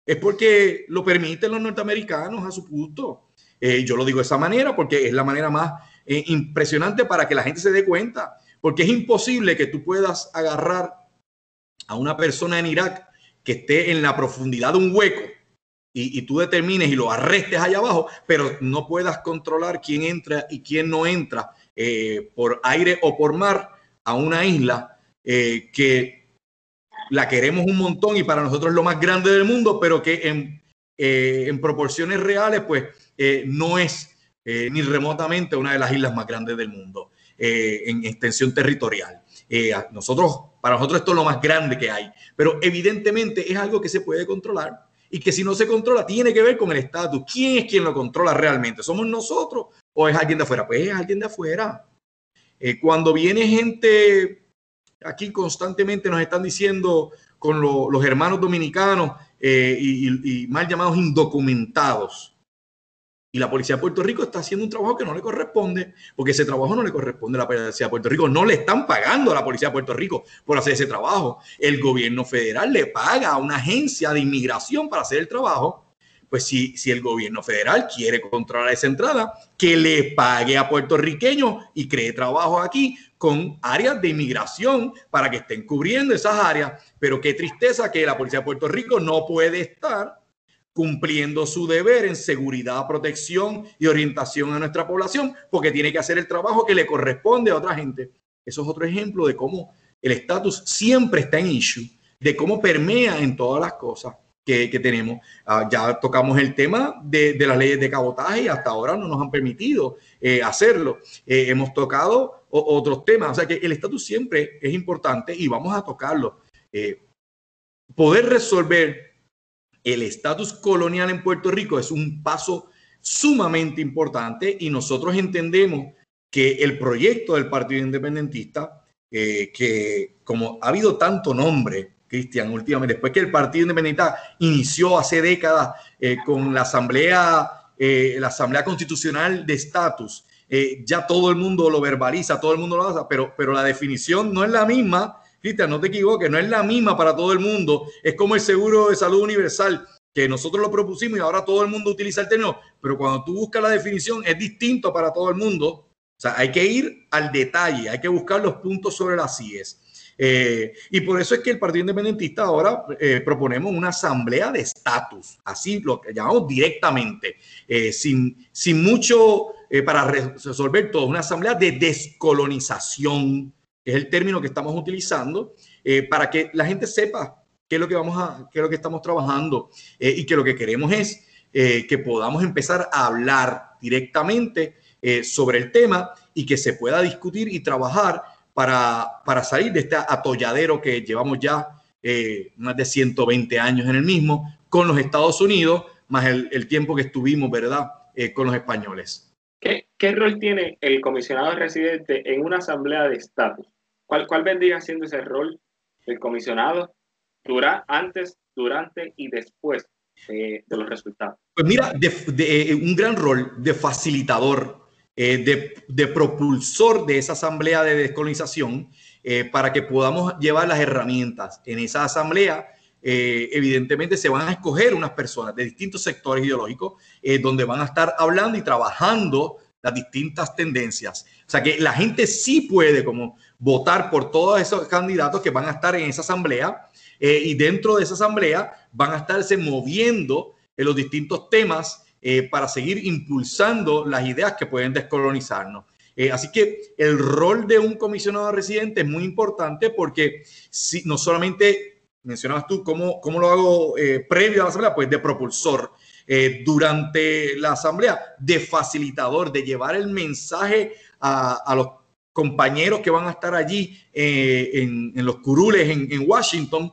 es porque lo permiten los norteamericanos a su punto. Eh, yo lo digo de esa manera porque es la manera más eh, impresionante para que la gente se dé cuenta, porque es imposible que tú puedas agarrar a una persona en Irak que esté en la profundidad de un hueco y, tú determines y lo arrestes allá abajo, pero no puedas controlar quién entra y quién no entra eh, por aire o por mar a una isla que la queremos un montón y para nosotros es lo más grande del mundo, pero que en, en proporciones reales, pues eh, no es eh, ni remotamente una de las islas más grandes del mundo eh, en extensión territorial. nosotros, para nosotros esto es lo más grande que hay, pero evidentemente es algo que se puede controlar y que si no se controla tiene que ver con el estatus. ¿Quién es quien lo controla realmente? ¿Somos nosotros o es alguien de afuera? Pues es alguien de afuera. cuando viene gente, aquí constantemente nos están diciendo con los hermanos dominicanos y, y, mal llamados indocumentados, y la policía de Puerto Rico está haciendo un trabajo que no le corresponde, porque ese trabajo no le corresponde a la policía de Puerto Rico. No le están pagando a la policía de Puerto Rico por hacer ese trabajo. El gobierno federal le paga a una agencia de inmigración para hacer el trabajo. Pues si, si el gobierno federal quiere controlar esa entrada, que le pague a puertorriqueños y cree trabajo aquí con áreas de inmigración para que estén cubriendo esas áreas. Pero qué tristeza que la policía de Puerto Rico no puede estar cumpliendo su deber en seguridad, protección y orientación a nuestra población, porque tiene que hacer el trabajo que le corresponde a otra gente. Eso es otro ejemplo de cómo el estatus siempre está en issue, de cómo permea en todas las cosas que, tenemos. Ah, ya tocamos el tema de, las leyes de cabotaje y hasta ahora no nos han permitido eh, hacerlo. Eh, hemos tocado otros temas, o sea que el estatus siempre es importante y vamos a tocarlo. Eh, poder resolver el estatus colonial en Puerto Rico es un paso sumamente importante y nosotros entendemos que el proyecto del Partido Independentista, eh, que como ha habido tanto nombre, Cristian, últimamente, después que el Partido Independentista inició hace décadas eh, con la Asamblea, eh, la Asamblea Constitucional de Estatus, ya todo el mundo lo verbaliza, todo el mundo lo hace, pero, pero la definición no es la misma Cristian, no te equivoques, no es la misma para todo el mundo. Es como el seguro de salud universal. que nosotros lo propusimos y ahora todo el mundo utiliza el término, pero cuando tú buscas la definición es distinto para todo el mundo. O sea, hay que ir al detalle, hay que buscar los puntos sobre las CIES. Eh, y por eso es que el Partido Independentista ahora eh, proponemos una asamblea de estatus, así lo que llamamos directamente, eh, sin, sin mucho para resolver todo, una asamblea de descolonización, es el término que estamos utilizando, para que la gente sepa qué es lo que vamos a, qué es lo que estamos trabajando y que lo que queremos es que podamos empezar a hablar directamente sobre el tema y que se pueda discutir y trabajar para, para salir de este atolladero que llevamos ya eh, más de 120 años en el mismo, con los Estados Unidos, más el, tiempo que estuvimos, ¿verdad?, eh, con los españoles. ¿Qué, ¿Qué, rol tiene el comisionado residente en una asamblea de estatus? ¿Cuál, cuál vendría siendo ese rol del comisionado dura, antes, durante y después de, de los resultados? Pues mira, de, de, un gran rol de facilitador eh, de, propulsor de esa asamblea de descolonización eh, para que podamos llevar las herramientas. En esa asamblea, eh, evidentemente, se van a escoger unas personas de distintos sectores ideológicos donde van a estar hablando y trabajando las distintas tendencias. O sea que la gente sí puede como votar por todos esos candidatos que van a estar en esa asamblea y dentro de esa asamblea van a estarse moviendo en los distintos temas eh, para seguir impulsando las ideas que pueden descolonizarnos. Eh, así que el rol de un comisionado residente es muy importante porque si, no solamente mencionabas tú cómo, cómo lo hago eh, previo a la asamblea, pues de propulsor. durante la asamblea, de facilitador, de llevar el mensaje a, los compañeros que van a estar allí en, en, los curules en, Washington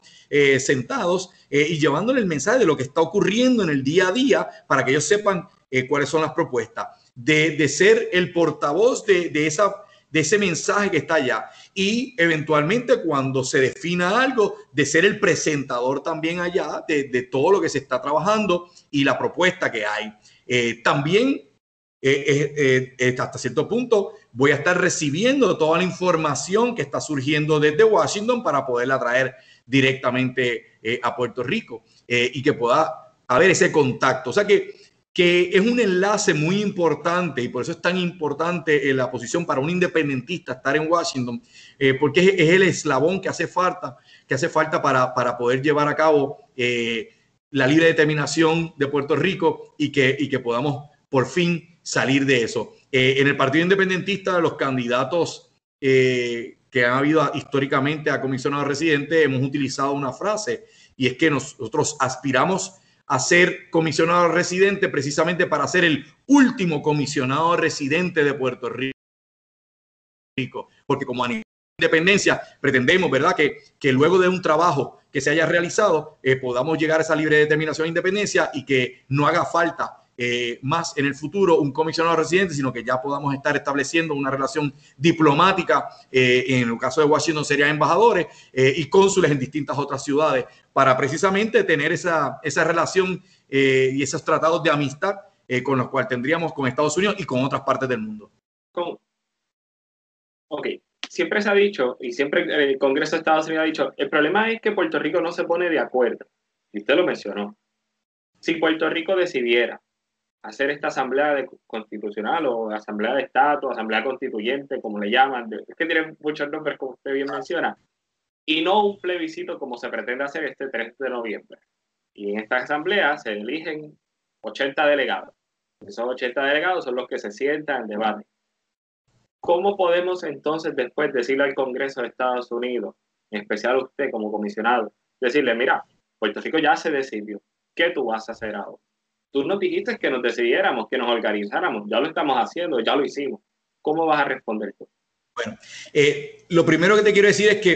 sentados eh, y llevándole el mensaje de lo que está ocurriendo en el día a día para que ellos sepan eh, cuáles son las propuestas, de, de ser el portavoz de, de, esa, de ese mensaje que está allá y eventualmente cuando se defina algo, de ser el presentador también allá de, de todo lo que se está trabajando y la propuesta que hay. Eh, también hasta cierto punto voy a estar recibiendo toda la información que está surgiendo desde Washington para poderla traer directamente eh, a Puerto Rico eh, y que pueda haber ese contacto. O sea que, que es un enlace muy importante y por eso es tan importante la posición para un independentista estar en Washington, eh, porque es, el eslabón que hace falta, que hace falta para, para poder llevar a cabo la libre determinación de Puerto Rico y que, y que podamos por fin salir de eso. en el Partido Independentista, los candidatos que han habido históricamente a comisionados residentes, hemos utilizado una frase y es que nosotros aspiramos a ser comisionado residente precisamente para ser el último comisionado residente de Puerto Rico. Porque como a nivel de independencia pretendemos, ¿verdad?, que, que luego de un trabajo que se haya realizado eh, podamos llegar a esa libre determinación de independencia y que no haga falta eh, más en el futuro un comisionado residente, sino que ya podamos estar estableciendo una relación diplomática, eh, en el caso de Washington serían embajadores eh, y cónsules en distintas otras ciudades, para precisamente tener esa, esa relación y esos tratados de amistad con los cuales tendríamos con Estados Unidos y con otras partes del mundo. Ok, siempre se ha dicho, y siempre el Congreso de Estados Unidos ha dicho, el problema es que Puerto Rico no se pone de acuerdo. Y usted lo mencionó. Si Puerto Rico decidiera hacer esta asamblea constitucional o asamblea de estatus, asamblea constituyente, como le llaman, es que tienen muchos nombres como usted bien menciona, y no un plebiscito como se pretende hacer este 3 de noviembre. Y en esta asamblea se eligen 80 delegados. Esos 80 delegados son los que se sientan en debate. ¿Cómo podemos entonces después decirle al Congreso de Estados Unidos, en especial usted como comisionado, decirle, mira, Puerto Rico ya se decidió, ¿qué tú vas a hacer ahora? Tú nos dijiste que nos decidiéramos, que nos organizáramos. Ya lo estamos haciendo, ya lo hicimos. ¿Cómo vas a responder tú? Bueno, eh, lo primero que te quiero decir es que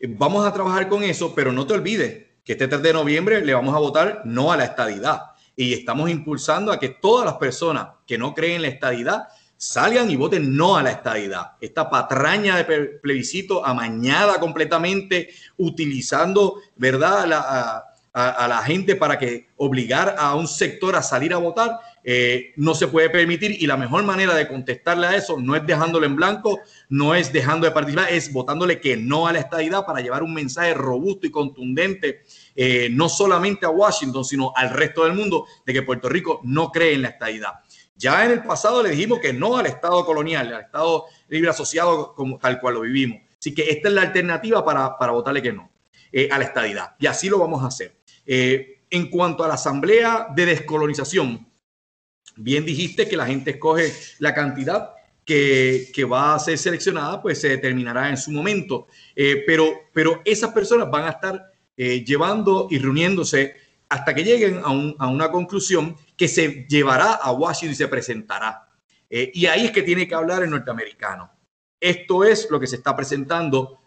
eh, vamos a trabajar con eso, pero no te olvides que este 3 de noviembre le vamos a votar no a la estadidad. Y estamos impulsando a que todas las personas que no creen en la estadidad salgan y voten no a la estadidad. Esta patraña de plebiscito amañada completamente, utilizando, ¿verdad?, la, a, la gente para que obligar a un sector a salir a votar, eh, no se puede permitir y la mejor manera de contestarle a eso no es dejándolo en blanco, no es dejando de participar, es votándole que no a la estadidad para llevar un mensaje robusto y contundente, eh, no solamente a Washington, sino al resto del mundo, de que Puerto Rico no cree en la estadidad. Ya en el pasado le dijimos que no al Estado colonial, al Estado libre asociado como tal cual lo vivimos. Así que esta es la alternativa para, para votarle que no eh, a la estadidad. Y así lo vamos a hacer. En cuanto a la Asamblea de Descolonización, Bien dijiste que la gente escoge la cantidad que, va a ser seleccionada, pues se determinará en su momento. Eh, pero, pero esas personas van a estar eh, llevando y reuniéndose hasta que lleguen a, una conclusión que se llevará a Washington y se presentará. Eh, y ahí es que tiene que hablar el norteamericano. Esto es lo que se está presentando,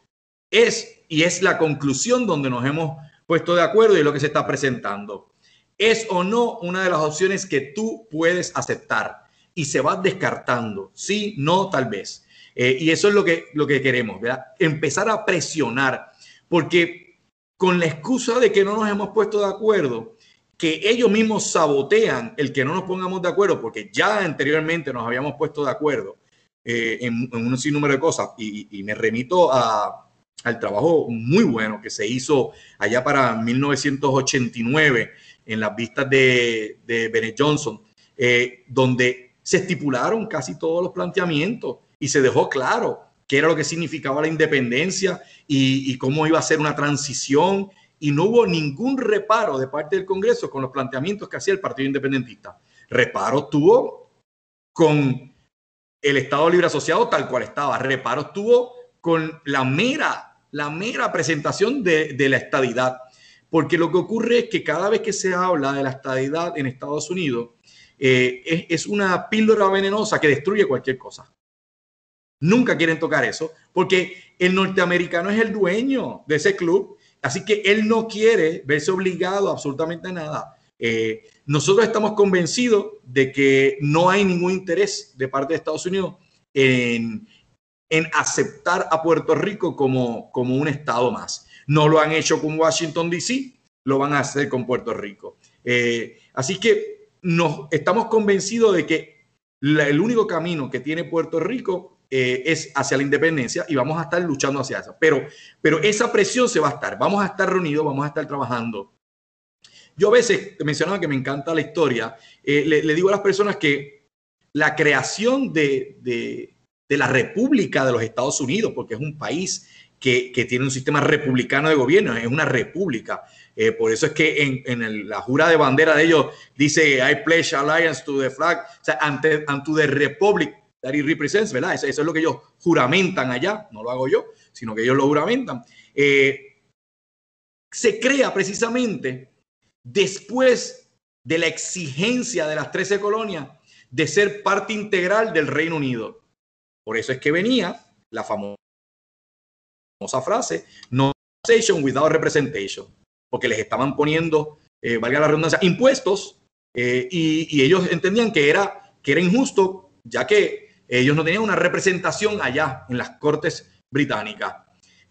es y es la conclusión donde nos hemos puesto de acuerdo y lo que se está presentando es o no una de las opciones que tú puedes aceptar y se va descartando. Sí, no, tal vez. Eh, y eso es lo que, lo que queremos, ¿verdad? Empezar a presionar, porque con la excusa de que no nos hemos puesto de acuerdo, que ellos mismos sabotean el que no nos pongamos de acuerdo, porque ya anteriormente nos habíamos puesto de acuerdo eh, en, un sinnúmero de cosas, y, me remito a, al trabajo muy bueno que se hizo allá para 1989 en las vistas de, de Bennett Johnson, eh, donde se estipularon casi todos los planteamientos y se dejó claro qué era lo que significaba la independencia y, cómo iba a ser una transición y no hubo ningún reparo de parte del Congreso con los planteamientos que hacía el Partido Independentista. Reparo tuvo con el Estado Libre Asociado tal cual estaba. Reparo tuvo con la mera, la mera presentación de, la estadidad. Porque lo que ocurre es que cada vez que se habla de la estadidad en Estados Unidos, eh, es, una píldora venenosa que destruye cualquier cosa. Nunca quieren tocar eso, porque el norteamericano es el dueño de ese club, así que él no quiere verse obligado a absolutamente nada. Eh, nosotros estamos convencidos de que no hay ningún interés de parte de Estados Unidos en, en aceptar a Puerto Rico como, como un estado más. No lo han hecho con Washington, D.C., lo van a hacer con Puerto Rico. Eh, así que nos estamos convencidos de que el único camino que tiene Puerto Rico eh, es hacia la independencia y vamos a estar luchando hacia eso. Pero, pero esa presión se va a estar. Vamos a estar reunidos, vamos a estar trabajando. Yo a veces mencionaba que me encanta la historia. Eh, le, digo a las personas que la creación de, de la República de los Estados Unidos, porque es un país que, tiene un sistema republicano de gobierno, es una república. Eh, por eso es que en, la jura de bandera de ellos dice I pledge alliance to the flag, o sea, ante, ante the republic that it represents, ¿verdad? Eso, es lo que ellos juramentan allá, no lo hago yo, sino que ellos lo juramentan. Eh, se crea precisamente después de la exigencia de las 13 colonias de ser parte integral del Reino Unido. Por eso es que venía la famosa frase, no without representation, porque les estaban poniendo, eh, valga la redundancia, impuestos eh, y, ellos entendían que era, que era injusto, ya que ellos no tenían una representación allá en las cortes británicas.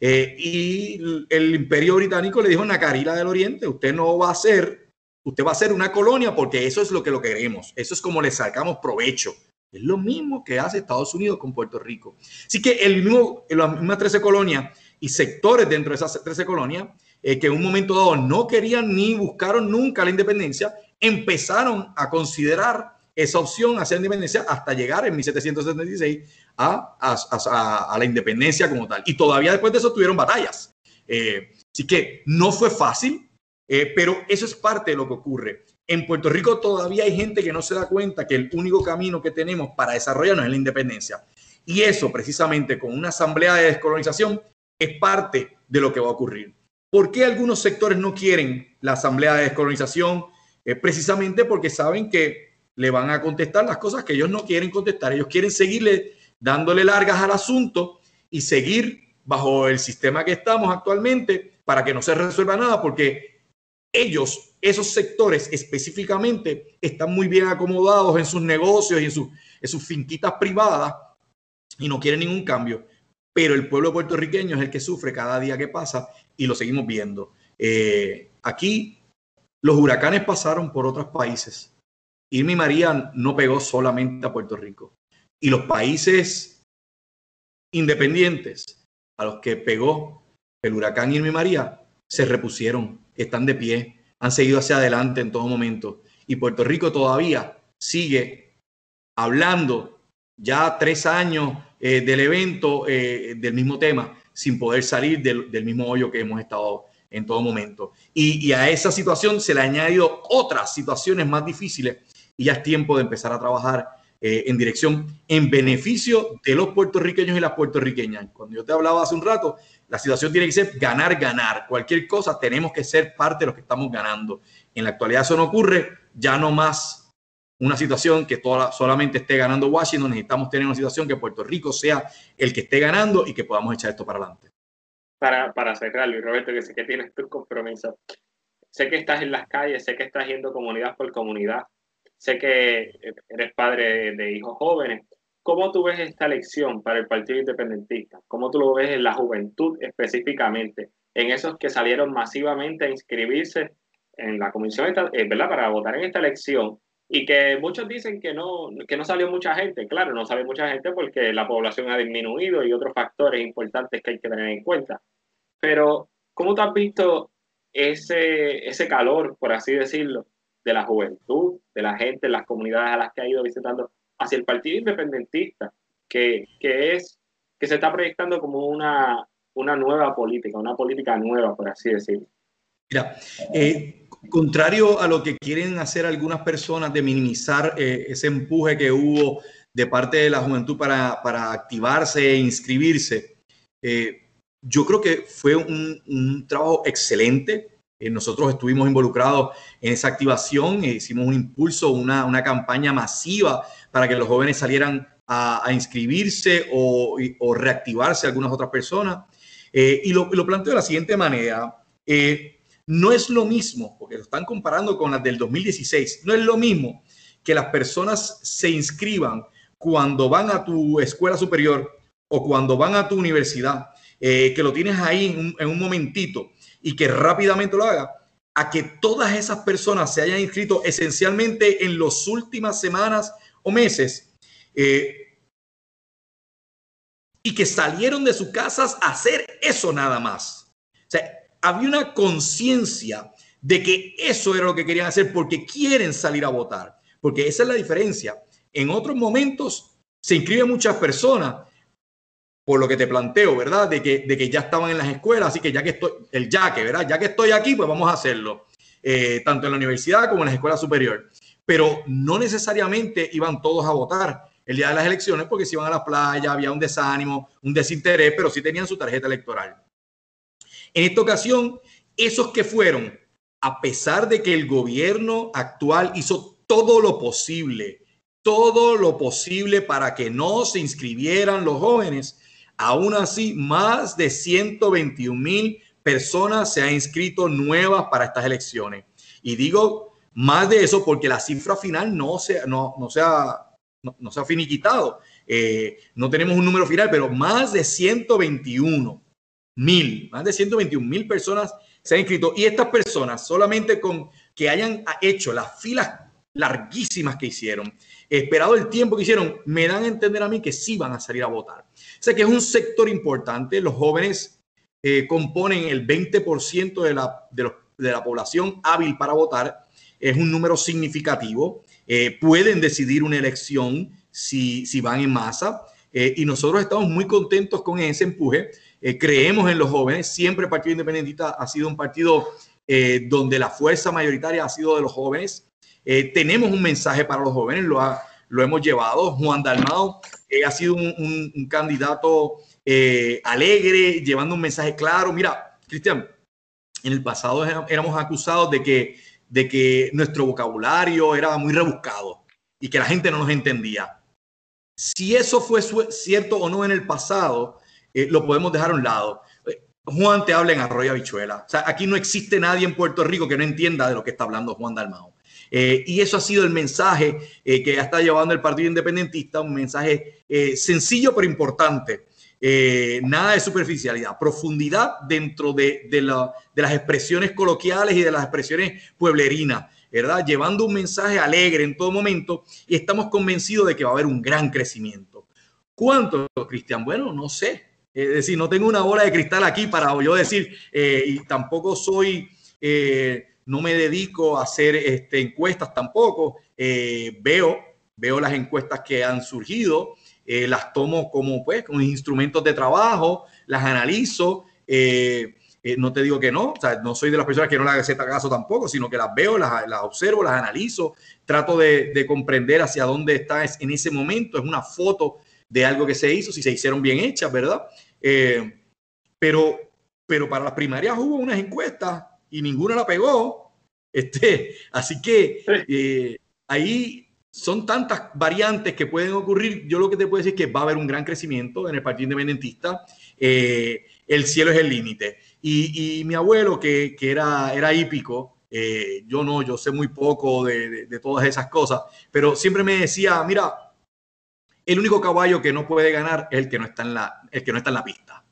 Eh, y el imperio británico le dijo a Nacarila del Oriente, usted no va a ser, usted va a ser una colonia porque eso es lo que lo queremos, eso es como le sacamos provecho. Es lo mismo que hace Estados Unidos con Puerto Rico. Así que el mismo, las mismas 13 colonias y sectores dentro de esas 13 colonias eh, que en un momento dado no querían ni buscaron nunca la independencia, empezaron a considerar esa opción hacia la independencia hasta llegar en 1776 a, la independencia como tal. Y todavía después de eso tuvieron batallas. Eh, así que no fue fácil, eh, pero eso es parte de lo que ocurre. En Puerto Rico todavía hay gente que no se da cuenta que el único camino que tenemos para desarrollarnos es la independencia. Y eso precisamente con una asamblea de descolonización es parte de lo que va a ocurrir. ¿Por qué algunos sectores no quieren la asamblea de descolonización? precisamente porque saben que le van a contestar las cosas que ellos no quieren contestar. Ellos quieren seguirle dándole largas al asunto y seguir bajo el sistema que estamos actualmente para que no se resuelva nada, porque ellos, esos sectores específicamente, están muy bien acomodados en sus negocios y en, sus finquitas privadas y no quieren ningún cambio. Pero el pueblo puertorriqueño es el que sufre cada día que pasa y lo seguimos viendo. Eh, aquí los huracanes pasaron por otros países Irma y María no pegó solamente a Puerto Rico. Y los países independientes a los que pegó el huracán Irma y María se repusieron, están de pie, han seguido hacia adelante en todo momento. Y Puerto Rico todavía sigue hablando ya tres años eh, del evento, eh, del mismo tema, sin poder salir del, mismo hoyo que hemos estado en todo momento. Y, a esa situación se le han añadido otras situaciones más difíciles y ya es tiempo de empezar a trabajar eh, en dirección en beneficio de los puertorriqueños y las puertorriqueñas. Cuando yo te hablaba hace un rato, la situación tiene que ser ganar, ganar. Cualquier cosa tenemos que ser parte de los que estamos ganando. En la actualidad eso no ocurre, ya no más una situación que toda, solamente esté ganando Washington, necesitamos tener una situación que Puerto Rico sea el que esté ganando y que podamos echar esto para adelante. Para, para cerrar, Luis Roberto, que sé que tienes tu compromiso. Sé que estás en las calles, sé que estás yendo comunidad por comunidad, sé que eres padre de hijos jóvenes. ¿Cómo tú ves esta elección para el Partido Independentista? ¿Cómo tú lo ves en la juventud específicamente? En esos que salieron masivamente a inscribirse en la comisión, eh, ¿verdad? Para votar en esta elección y que muchos dicen que no, que no salió mucha gente. Claro, no salió mucha gente porque la población ha disminuido y otros factores importantes que hay que tener en cuenta. Pero, ¿cómo tú has visto ese, ese calor, por así decirlo, de la juventud, de la gente, las comunidades a las que ha ido visitando hacia el Partido Independentista, que, que es, que se está proyectando como una, una nueva política, una política nueva, por así decirlo? Mira, eh, contrario a lo que quieren hacer algunas personas de minimizar eh, ese empuje que hubo de parte de la juventud para, para activarse e inscribirse, eh, yo creo que fue un, un trabajo excelente eh, nosotros estuvimos involucrados en esa activación, e hicimos un impulso, una, una, campaña masiva para que los jóvenes salieran a, inscribirse o, o, reactivarse algunas otras personas. Eh, y lo, lo, planteo de la siguiente manera. Eh, no es lo mismo, porque lo están comparando con las del 2016, no es lo mismo que las personas se inscriban cuando van a tu escuela superior o cuando van a tu universidad, que lo tienes ahí en un, en un momentito y que rápidamente lo haga, a que todas esas personas se hayan inscrito esencialmente en las últimas semanas o meses eh, y que salieron de sus casas a hacer eso nada más. O sea, había una conciencia de que eso era lo que querían hacer porque quieren salir a votar, porque esa es la diferencia. En otros momentos se inscriben muchas personas, por lo que te planteo, ¿verdad? De que, de que ya estaban en las escuelas, así que ya que estoy, el ya que, ¿verdad? Ya que estoy aquí, pues vamos a hacerlo, eh, tanto en la universidad como en la escuela superior. Pero no necesariamente iban todos a votar el día de las elecciones porque si iban a la playa, había un desánimo, un desinterés, pero sí tenían su tarjeta electoral. En esta ocasión, esos que fueron, a pesar de que el gobierno actual hizo todo lo posible, todo lo posible para que no se inscribieran los jóvenes, Aún así, más de 121 mil personas se han inscrito nuevas para estas elecciones. Y digo más de eso porque la cifra final no se, no, no ha, no, ha finiquitado. Eh, no tenemos un número final, pero más de 121 mil, más de 121 mil personas se han inscrito. Y estas personas, solamente con que hayan hecho las filas larguísimas que hicieron, esperado el tiempo que hicieron, me dan a entender a mí que sí van a salir a votar. O sea que es un sector importante. Los jóvenes eh, componen el 20% de la, de, de, la población hábil para votar. Es un número significativo. Eh, pueden decidir una elección si, si van en masa. Eh, y nosotros estamos muy contentos con ese empuje. creemos en los jóvenes. Siempre el Partido Independentista ha sido un partido donde la fuerza mayoritaria ha sido de los jóvenes. tenemos un mensaje para los jóvenes, lo, ha, lo hemos llevado. Juan Dalmao eh, ha sido un, candidato eh, alegre, llevando un mensaje claro. Mira, Cristian, en el pasado éramos acusados de que, de que nuestro vocabulario era muy rebuscado y que la gente no nos entendía. Si eso fue cierto o no en el pasado, eh, lo podemos dejar a un lado. Juan te habla en arroyo habichuela. O sea, aquí no existe nadie en Puerto Rico que no entienda de lo que está hablando Juan Dalmao. Eh, y eso ha sido el mensaje eh, que está llevando el Partido Independentista, un mensaje eh, sencillo pero importante. nada de superficialidad, profundidad dentro de, de, las expresiones coloquiales y de las expresiones pueblerinas. ¿verdad? Llevando un mensaje alegre en todo momento y estamos convencidos de que va a haber un gran crecimiento. ¿Cuánto, Cristian? Bueno, no sé. Es decir, no tengo una bola de cristal aquí para yo decir, eh, y tampoco soy, eh, no me dedico a hacer este, encuestas tampoco. Eh, veo, veo las encuestas que han surgido, las tomo como, pues, como instrumentos de trabajo, las analizo. no te digo que no, o sea, no soy de las personas que no le hagan caso tampoco, sino que las veo, las, las observo, las analizo, trato de, de, comprender hacia dónde está en ese momento. Es una foto de algo que se hizo, si se hicieron bien hechas, ¿verdad? Eh, pero, pero para las primarias hubo unas encuestas y ninguna la pegó. Este, así que eh, ahí son tantas variantes que pueden ocurrir. Yo lo que te puedo decir es que va a haber un gran crecimiento en el Partido Independentista. Eh, el cielo es el límite. Y, mi abuelo, que, que, era, era hípico, yo no, yo sé muy poco de, de, todas esas cosas, pero siempre me decía, mira, el único caballo que no puede ganar es el que no está en la, el que no está en la pista.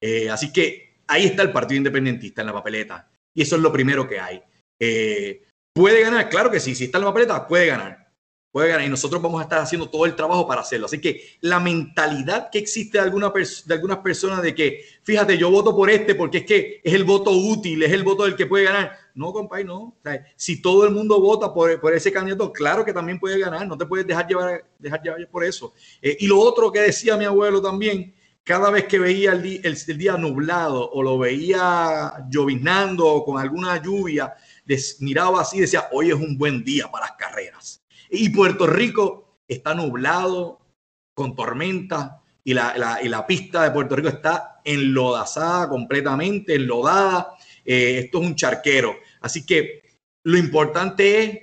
Eh, así que ahí está el Partido Independentista en la papeleta. Y eso es lo primero que hay. Eh, ¿Puede ganar? Claro que sí. Si está en la papeleta, puede ganar puede ganar y nosotros vamos a estar haciendo todo el trabajo para hacerlo. Así que la mentalidad que existe de, alguna de algunas personas de que, fíjate, yo voto por este porque es que es el voto útil, es el voto del que puede ganar. No, compadre, no. si todo el mundo vota por, por, ese candidato, claro que también puede ganar. No te puedes dejar llevar, dejar llevar por eso. Eh, y lo otro que decía mi abuelo también, cada vez que veía el, día nublado o lo veía lloviznando o con alguna lluvia, miraba así y decía, hoy es un buen día para las carreras. Y Puerto Rico está nublado, con tormenta, y la, y la pista de Puerto Rico está enlodazada completamente, enlodada. Eh, esto es un charquero. Así que lo importante es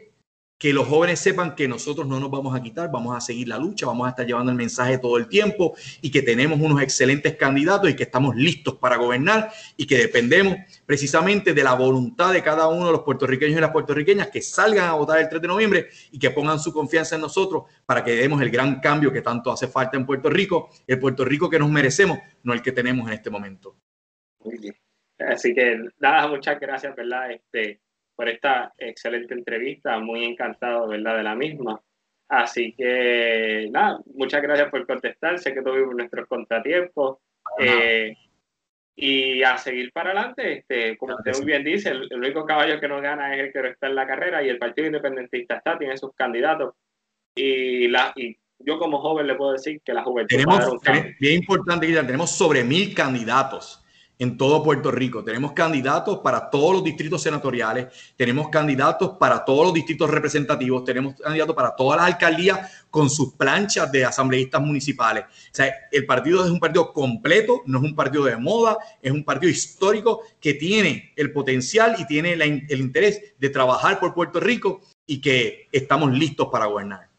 que los jóvenes sepan que nosotros no nos vamos a quitar, vamos a seguir la lucha, vamos a estar llevando el mensaje todo el tiempo y que tenemos unos excelentes candidatos y que estamos listos para gobernar y que dependemos precisamente de la voluntad de cada uno de los puertorriqueños y las puertorriqueñas que salgan a votar el 3 de noviembre y que pongan su confianza en nosotros para que demos el gran cambio que tanto hace falta en Puerto Rico, el Puerto Rico que nos merecemos, no el que tenemos en este momento. Así que nada, muchas gracias, ¿verdad? Este, por esta excelente entrevista, muy encantado, ¿verdad?, de la misma. Así que, nada, muchas gracias por contestar, sé que tuvimos nuestros contratiempos. Eh, y a seguir para adelante, este, como usted muy bien dice, el, único caballo que no gana es el que no está en la carrera y el Partido Independentista está, tiene sus candidatos. Y, la, y yo como joven le puedo decir que la juventud... Tenemos, bien importante, tenemos sobre mil candidatos en todo Puerto Rico. Tenemos candidatos para todos los distritos senatoriales, tenemos candidatos para todos los distritos representativos, tenemos candidatos para todas las alcaldías con sus planchas de asambleístas municipales. O sea, el partido es un partido completo, no es un partido de moda, es un partido histórico que tiene el potencial y tiene el interés de trabajar por Puerto Rico y que estamos listos para gobernar.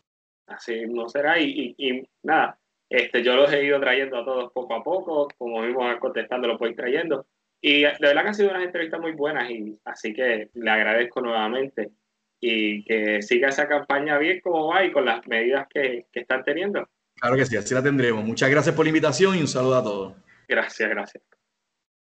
Así no será y, nada, este, yo los he ido trayendo a todos poco a poco, como mismo contestando, los voy trayendo. Y de verdad que han sido unas entrevistas muy buenas, y así que le agradezco nuevamente y que siga esa campaña bien como va y con las medidas que, que están teniendo. Claro que sí, así la tendremos. Muchas gracias por la invitación y un saludo a todos. Gracias, gracias.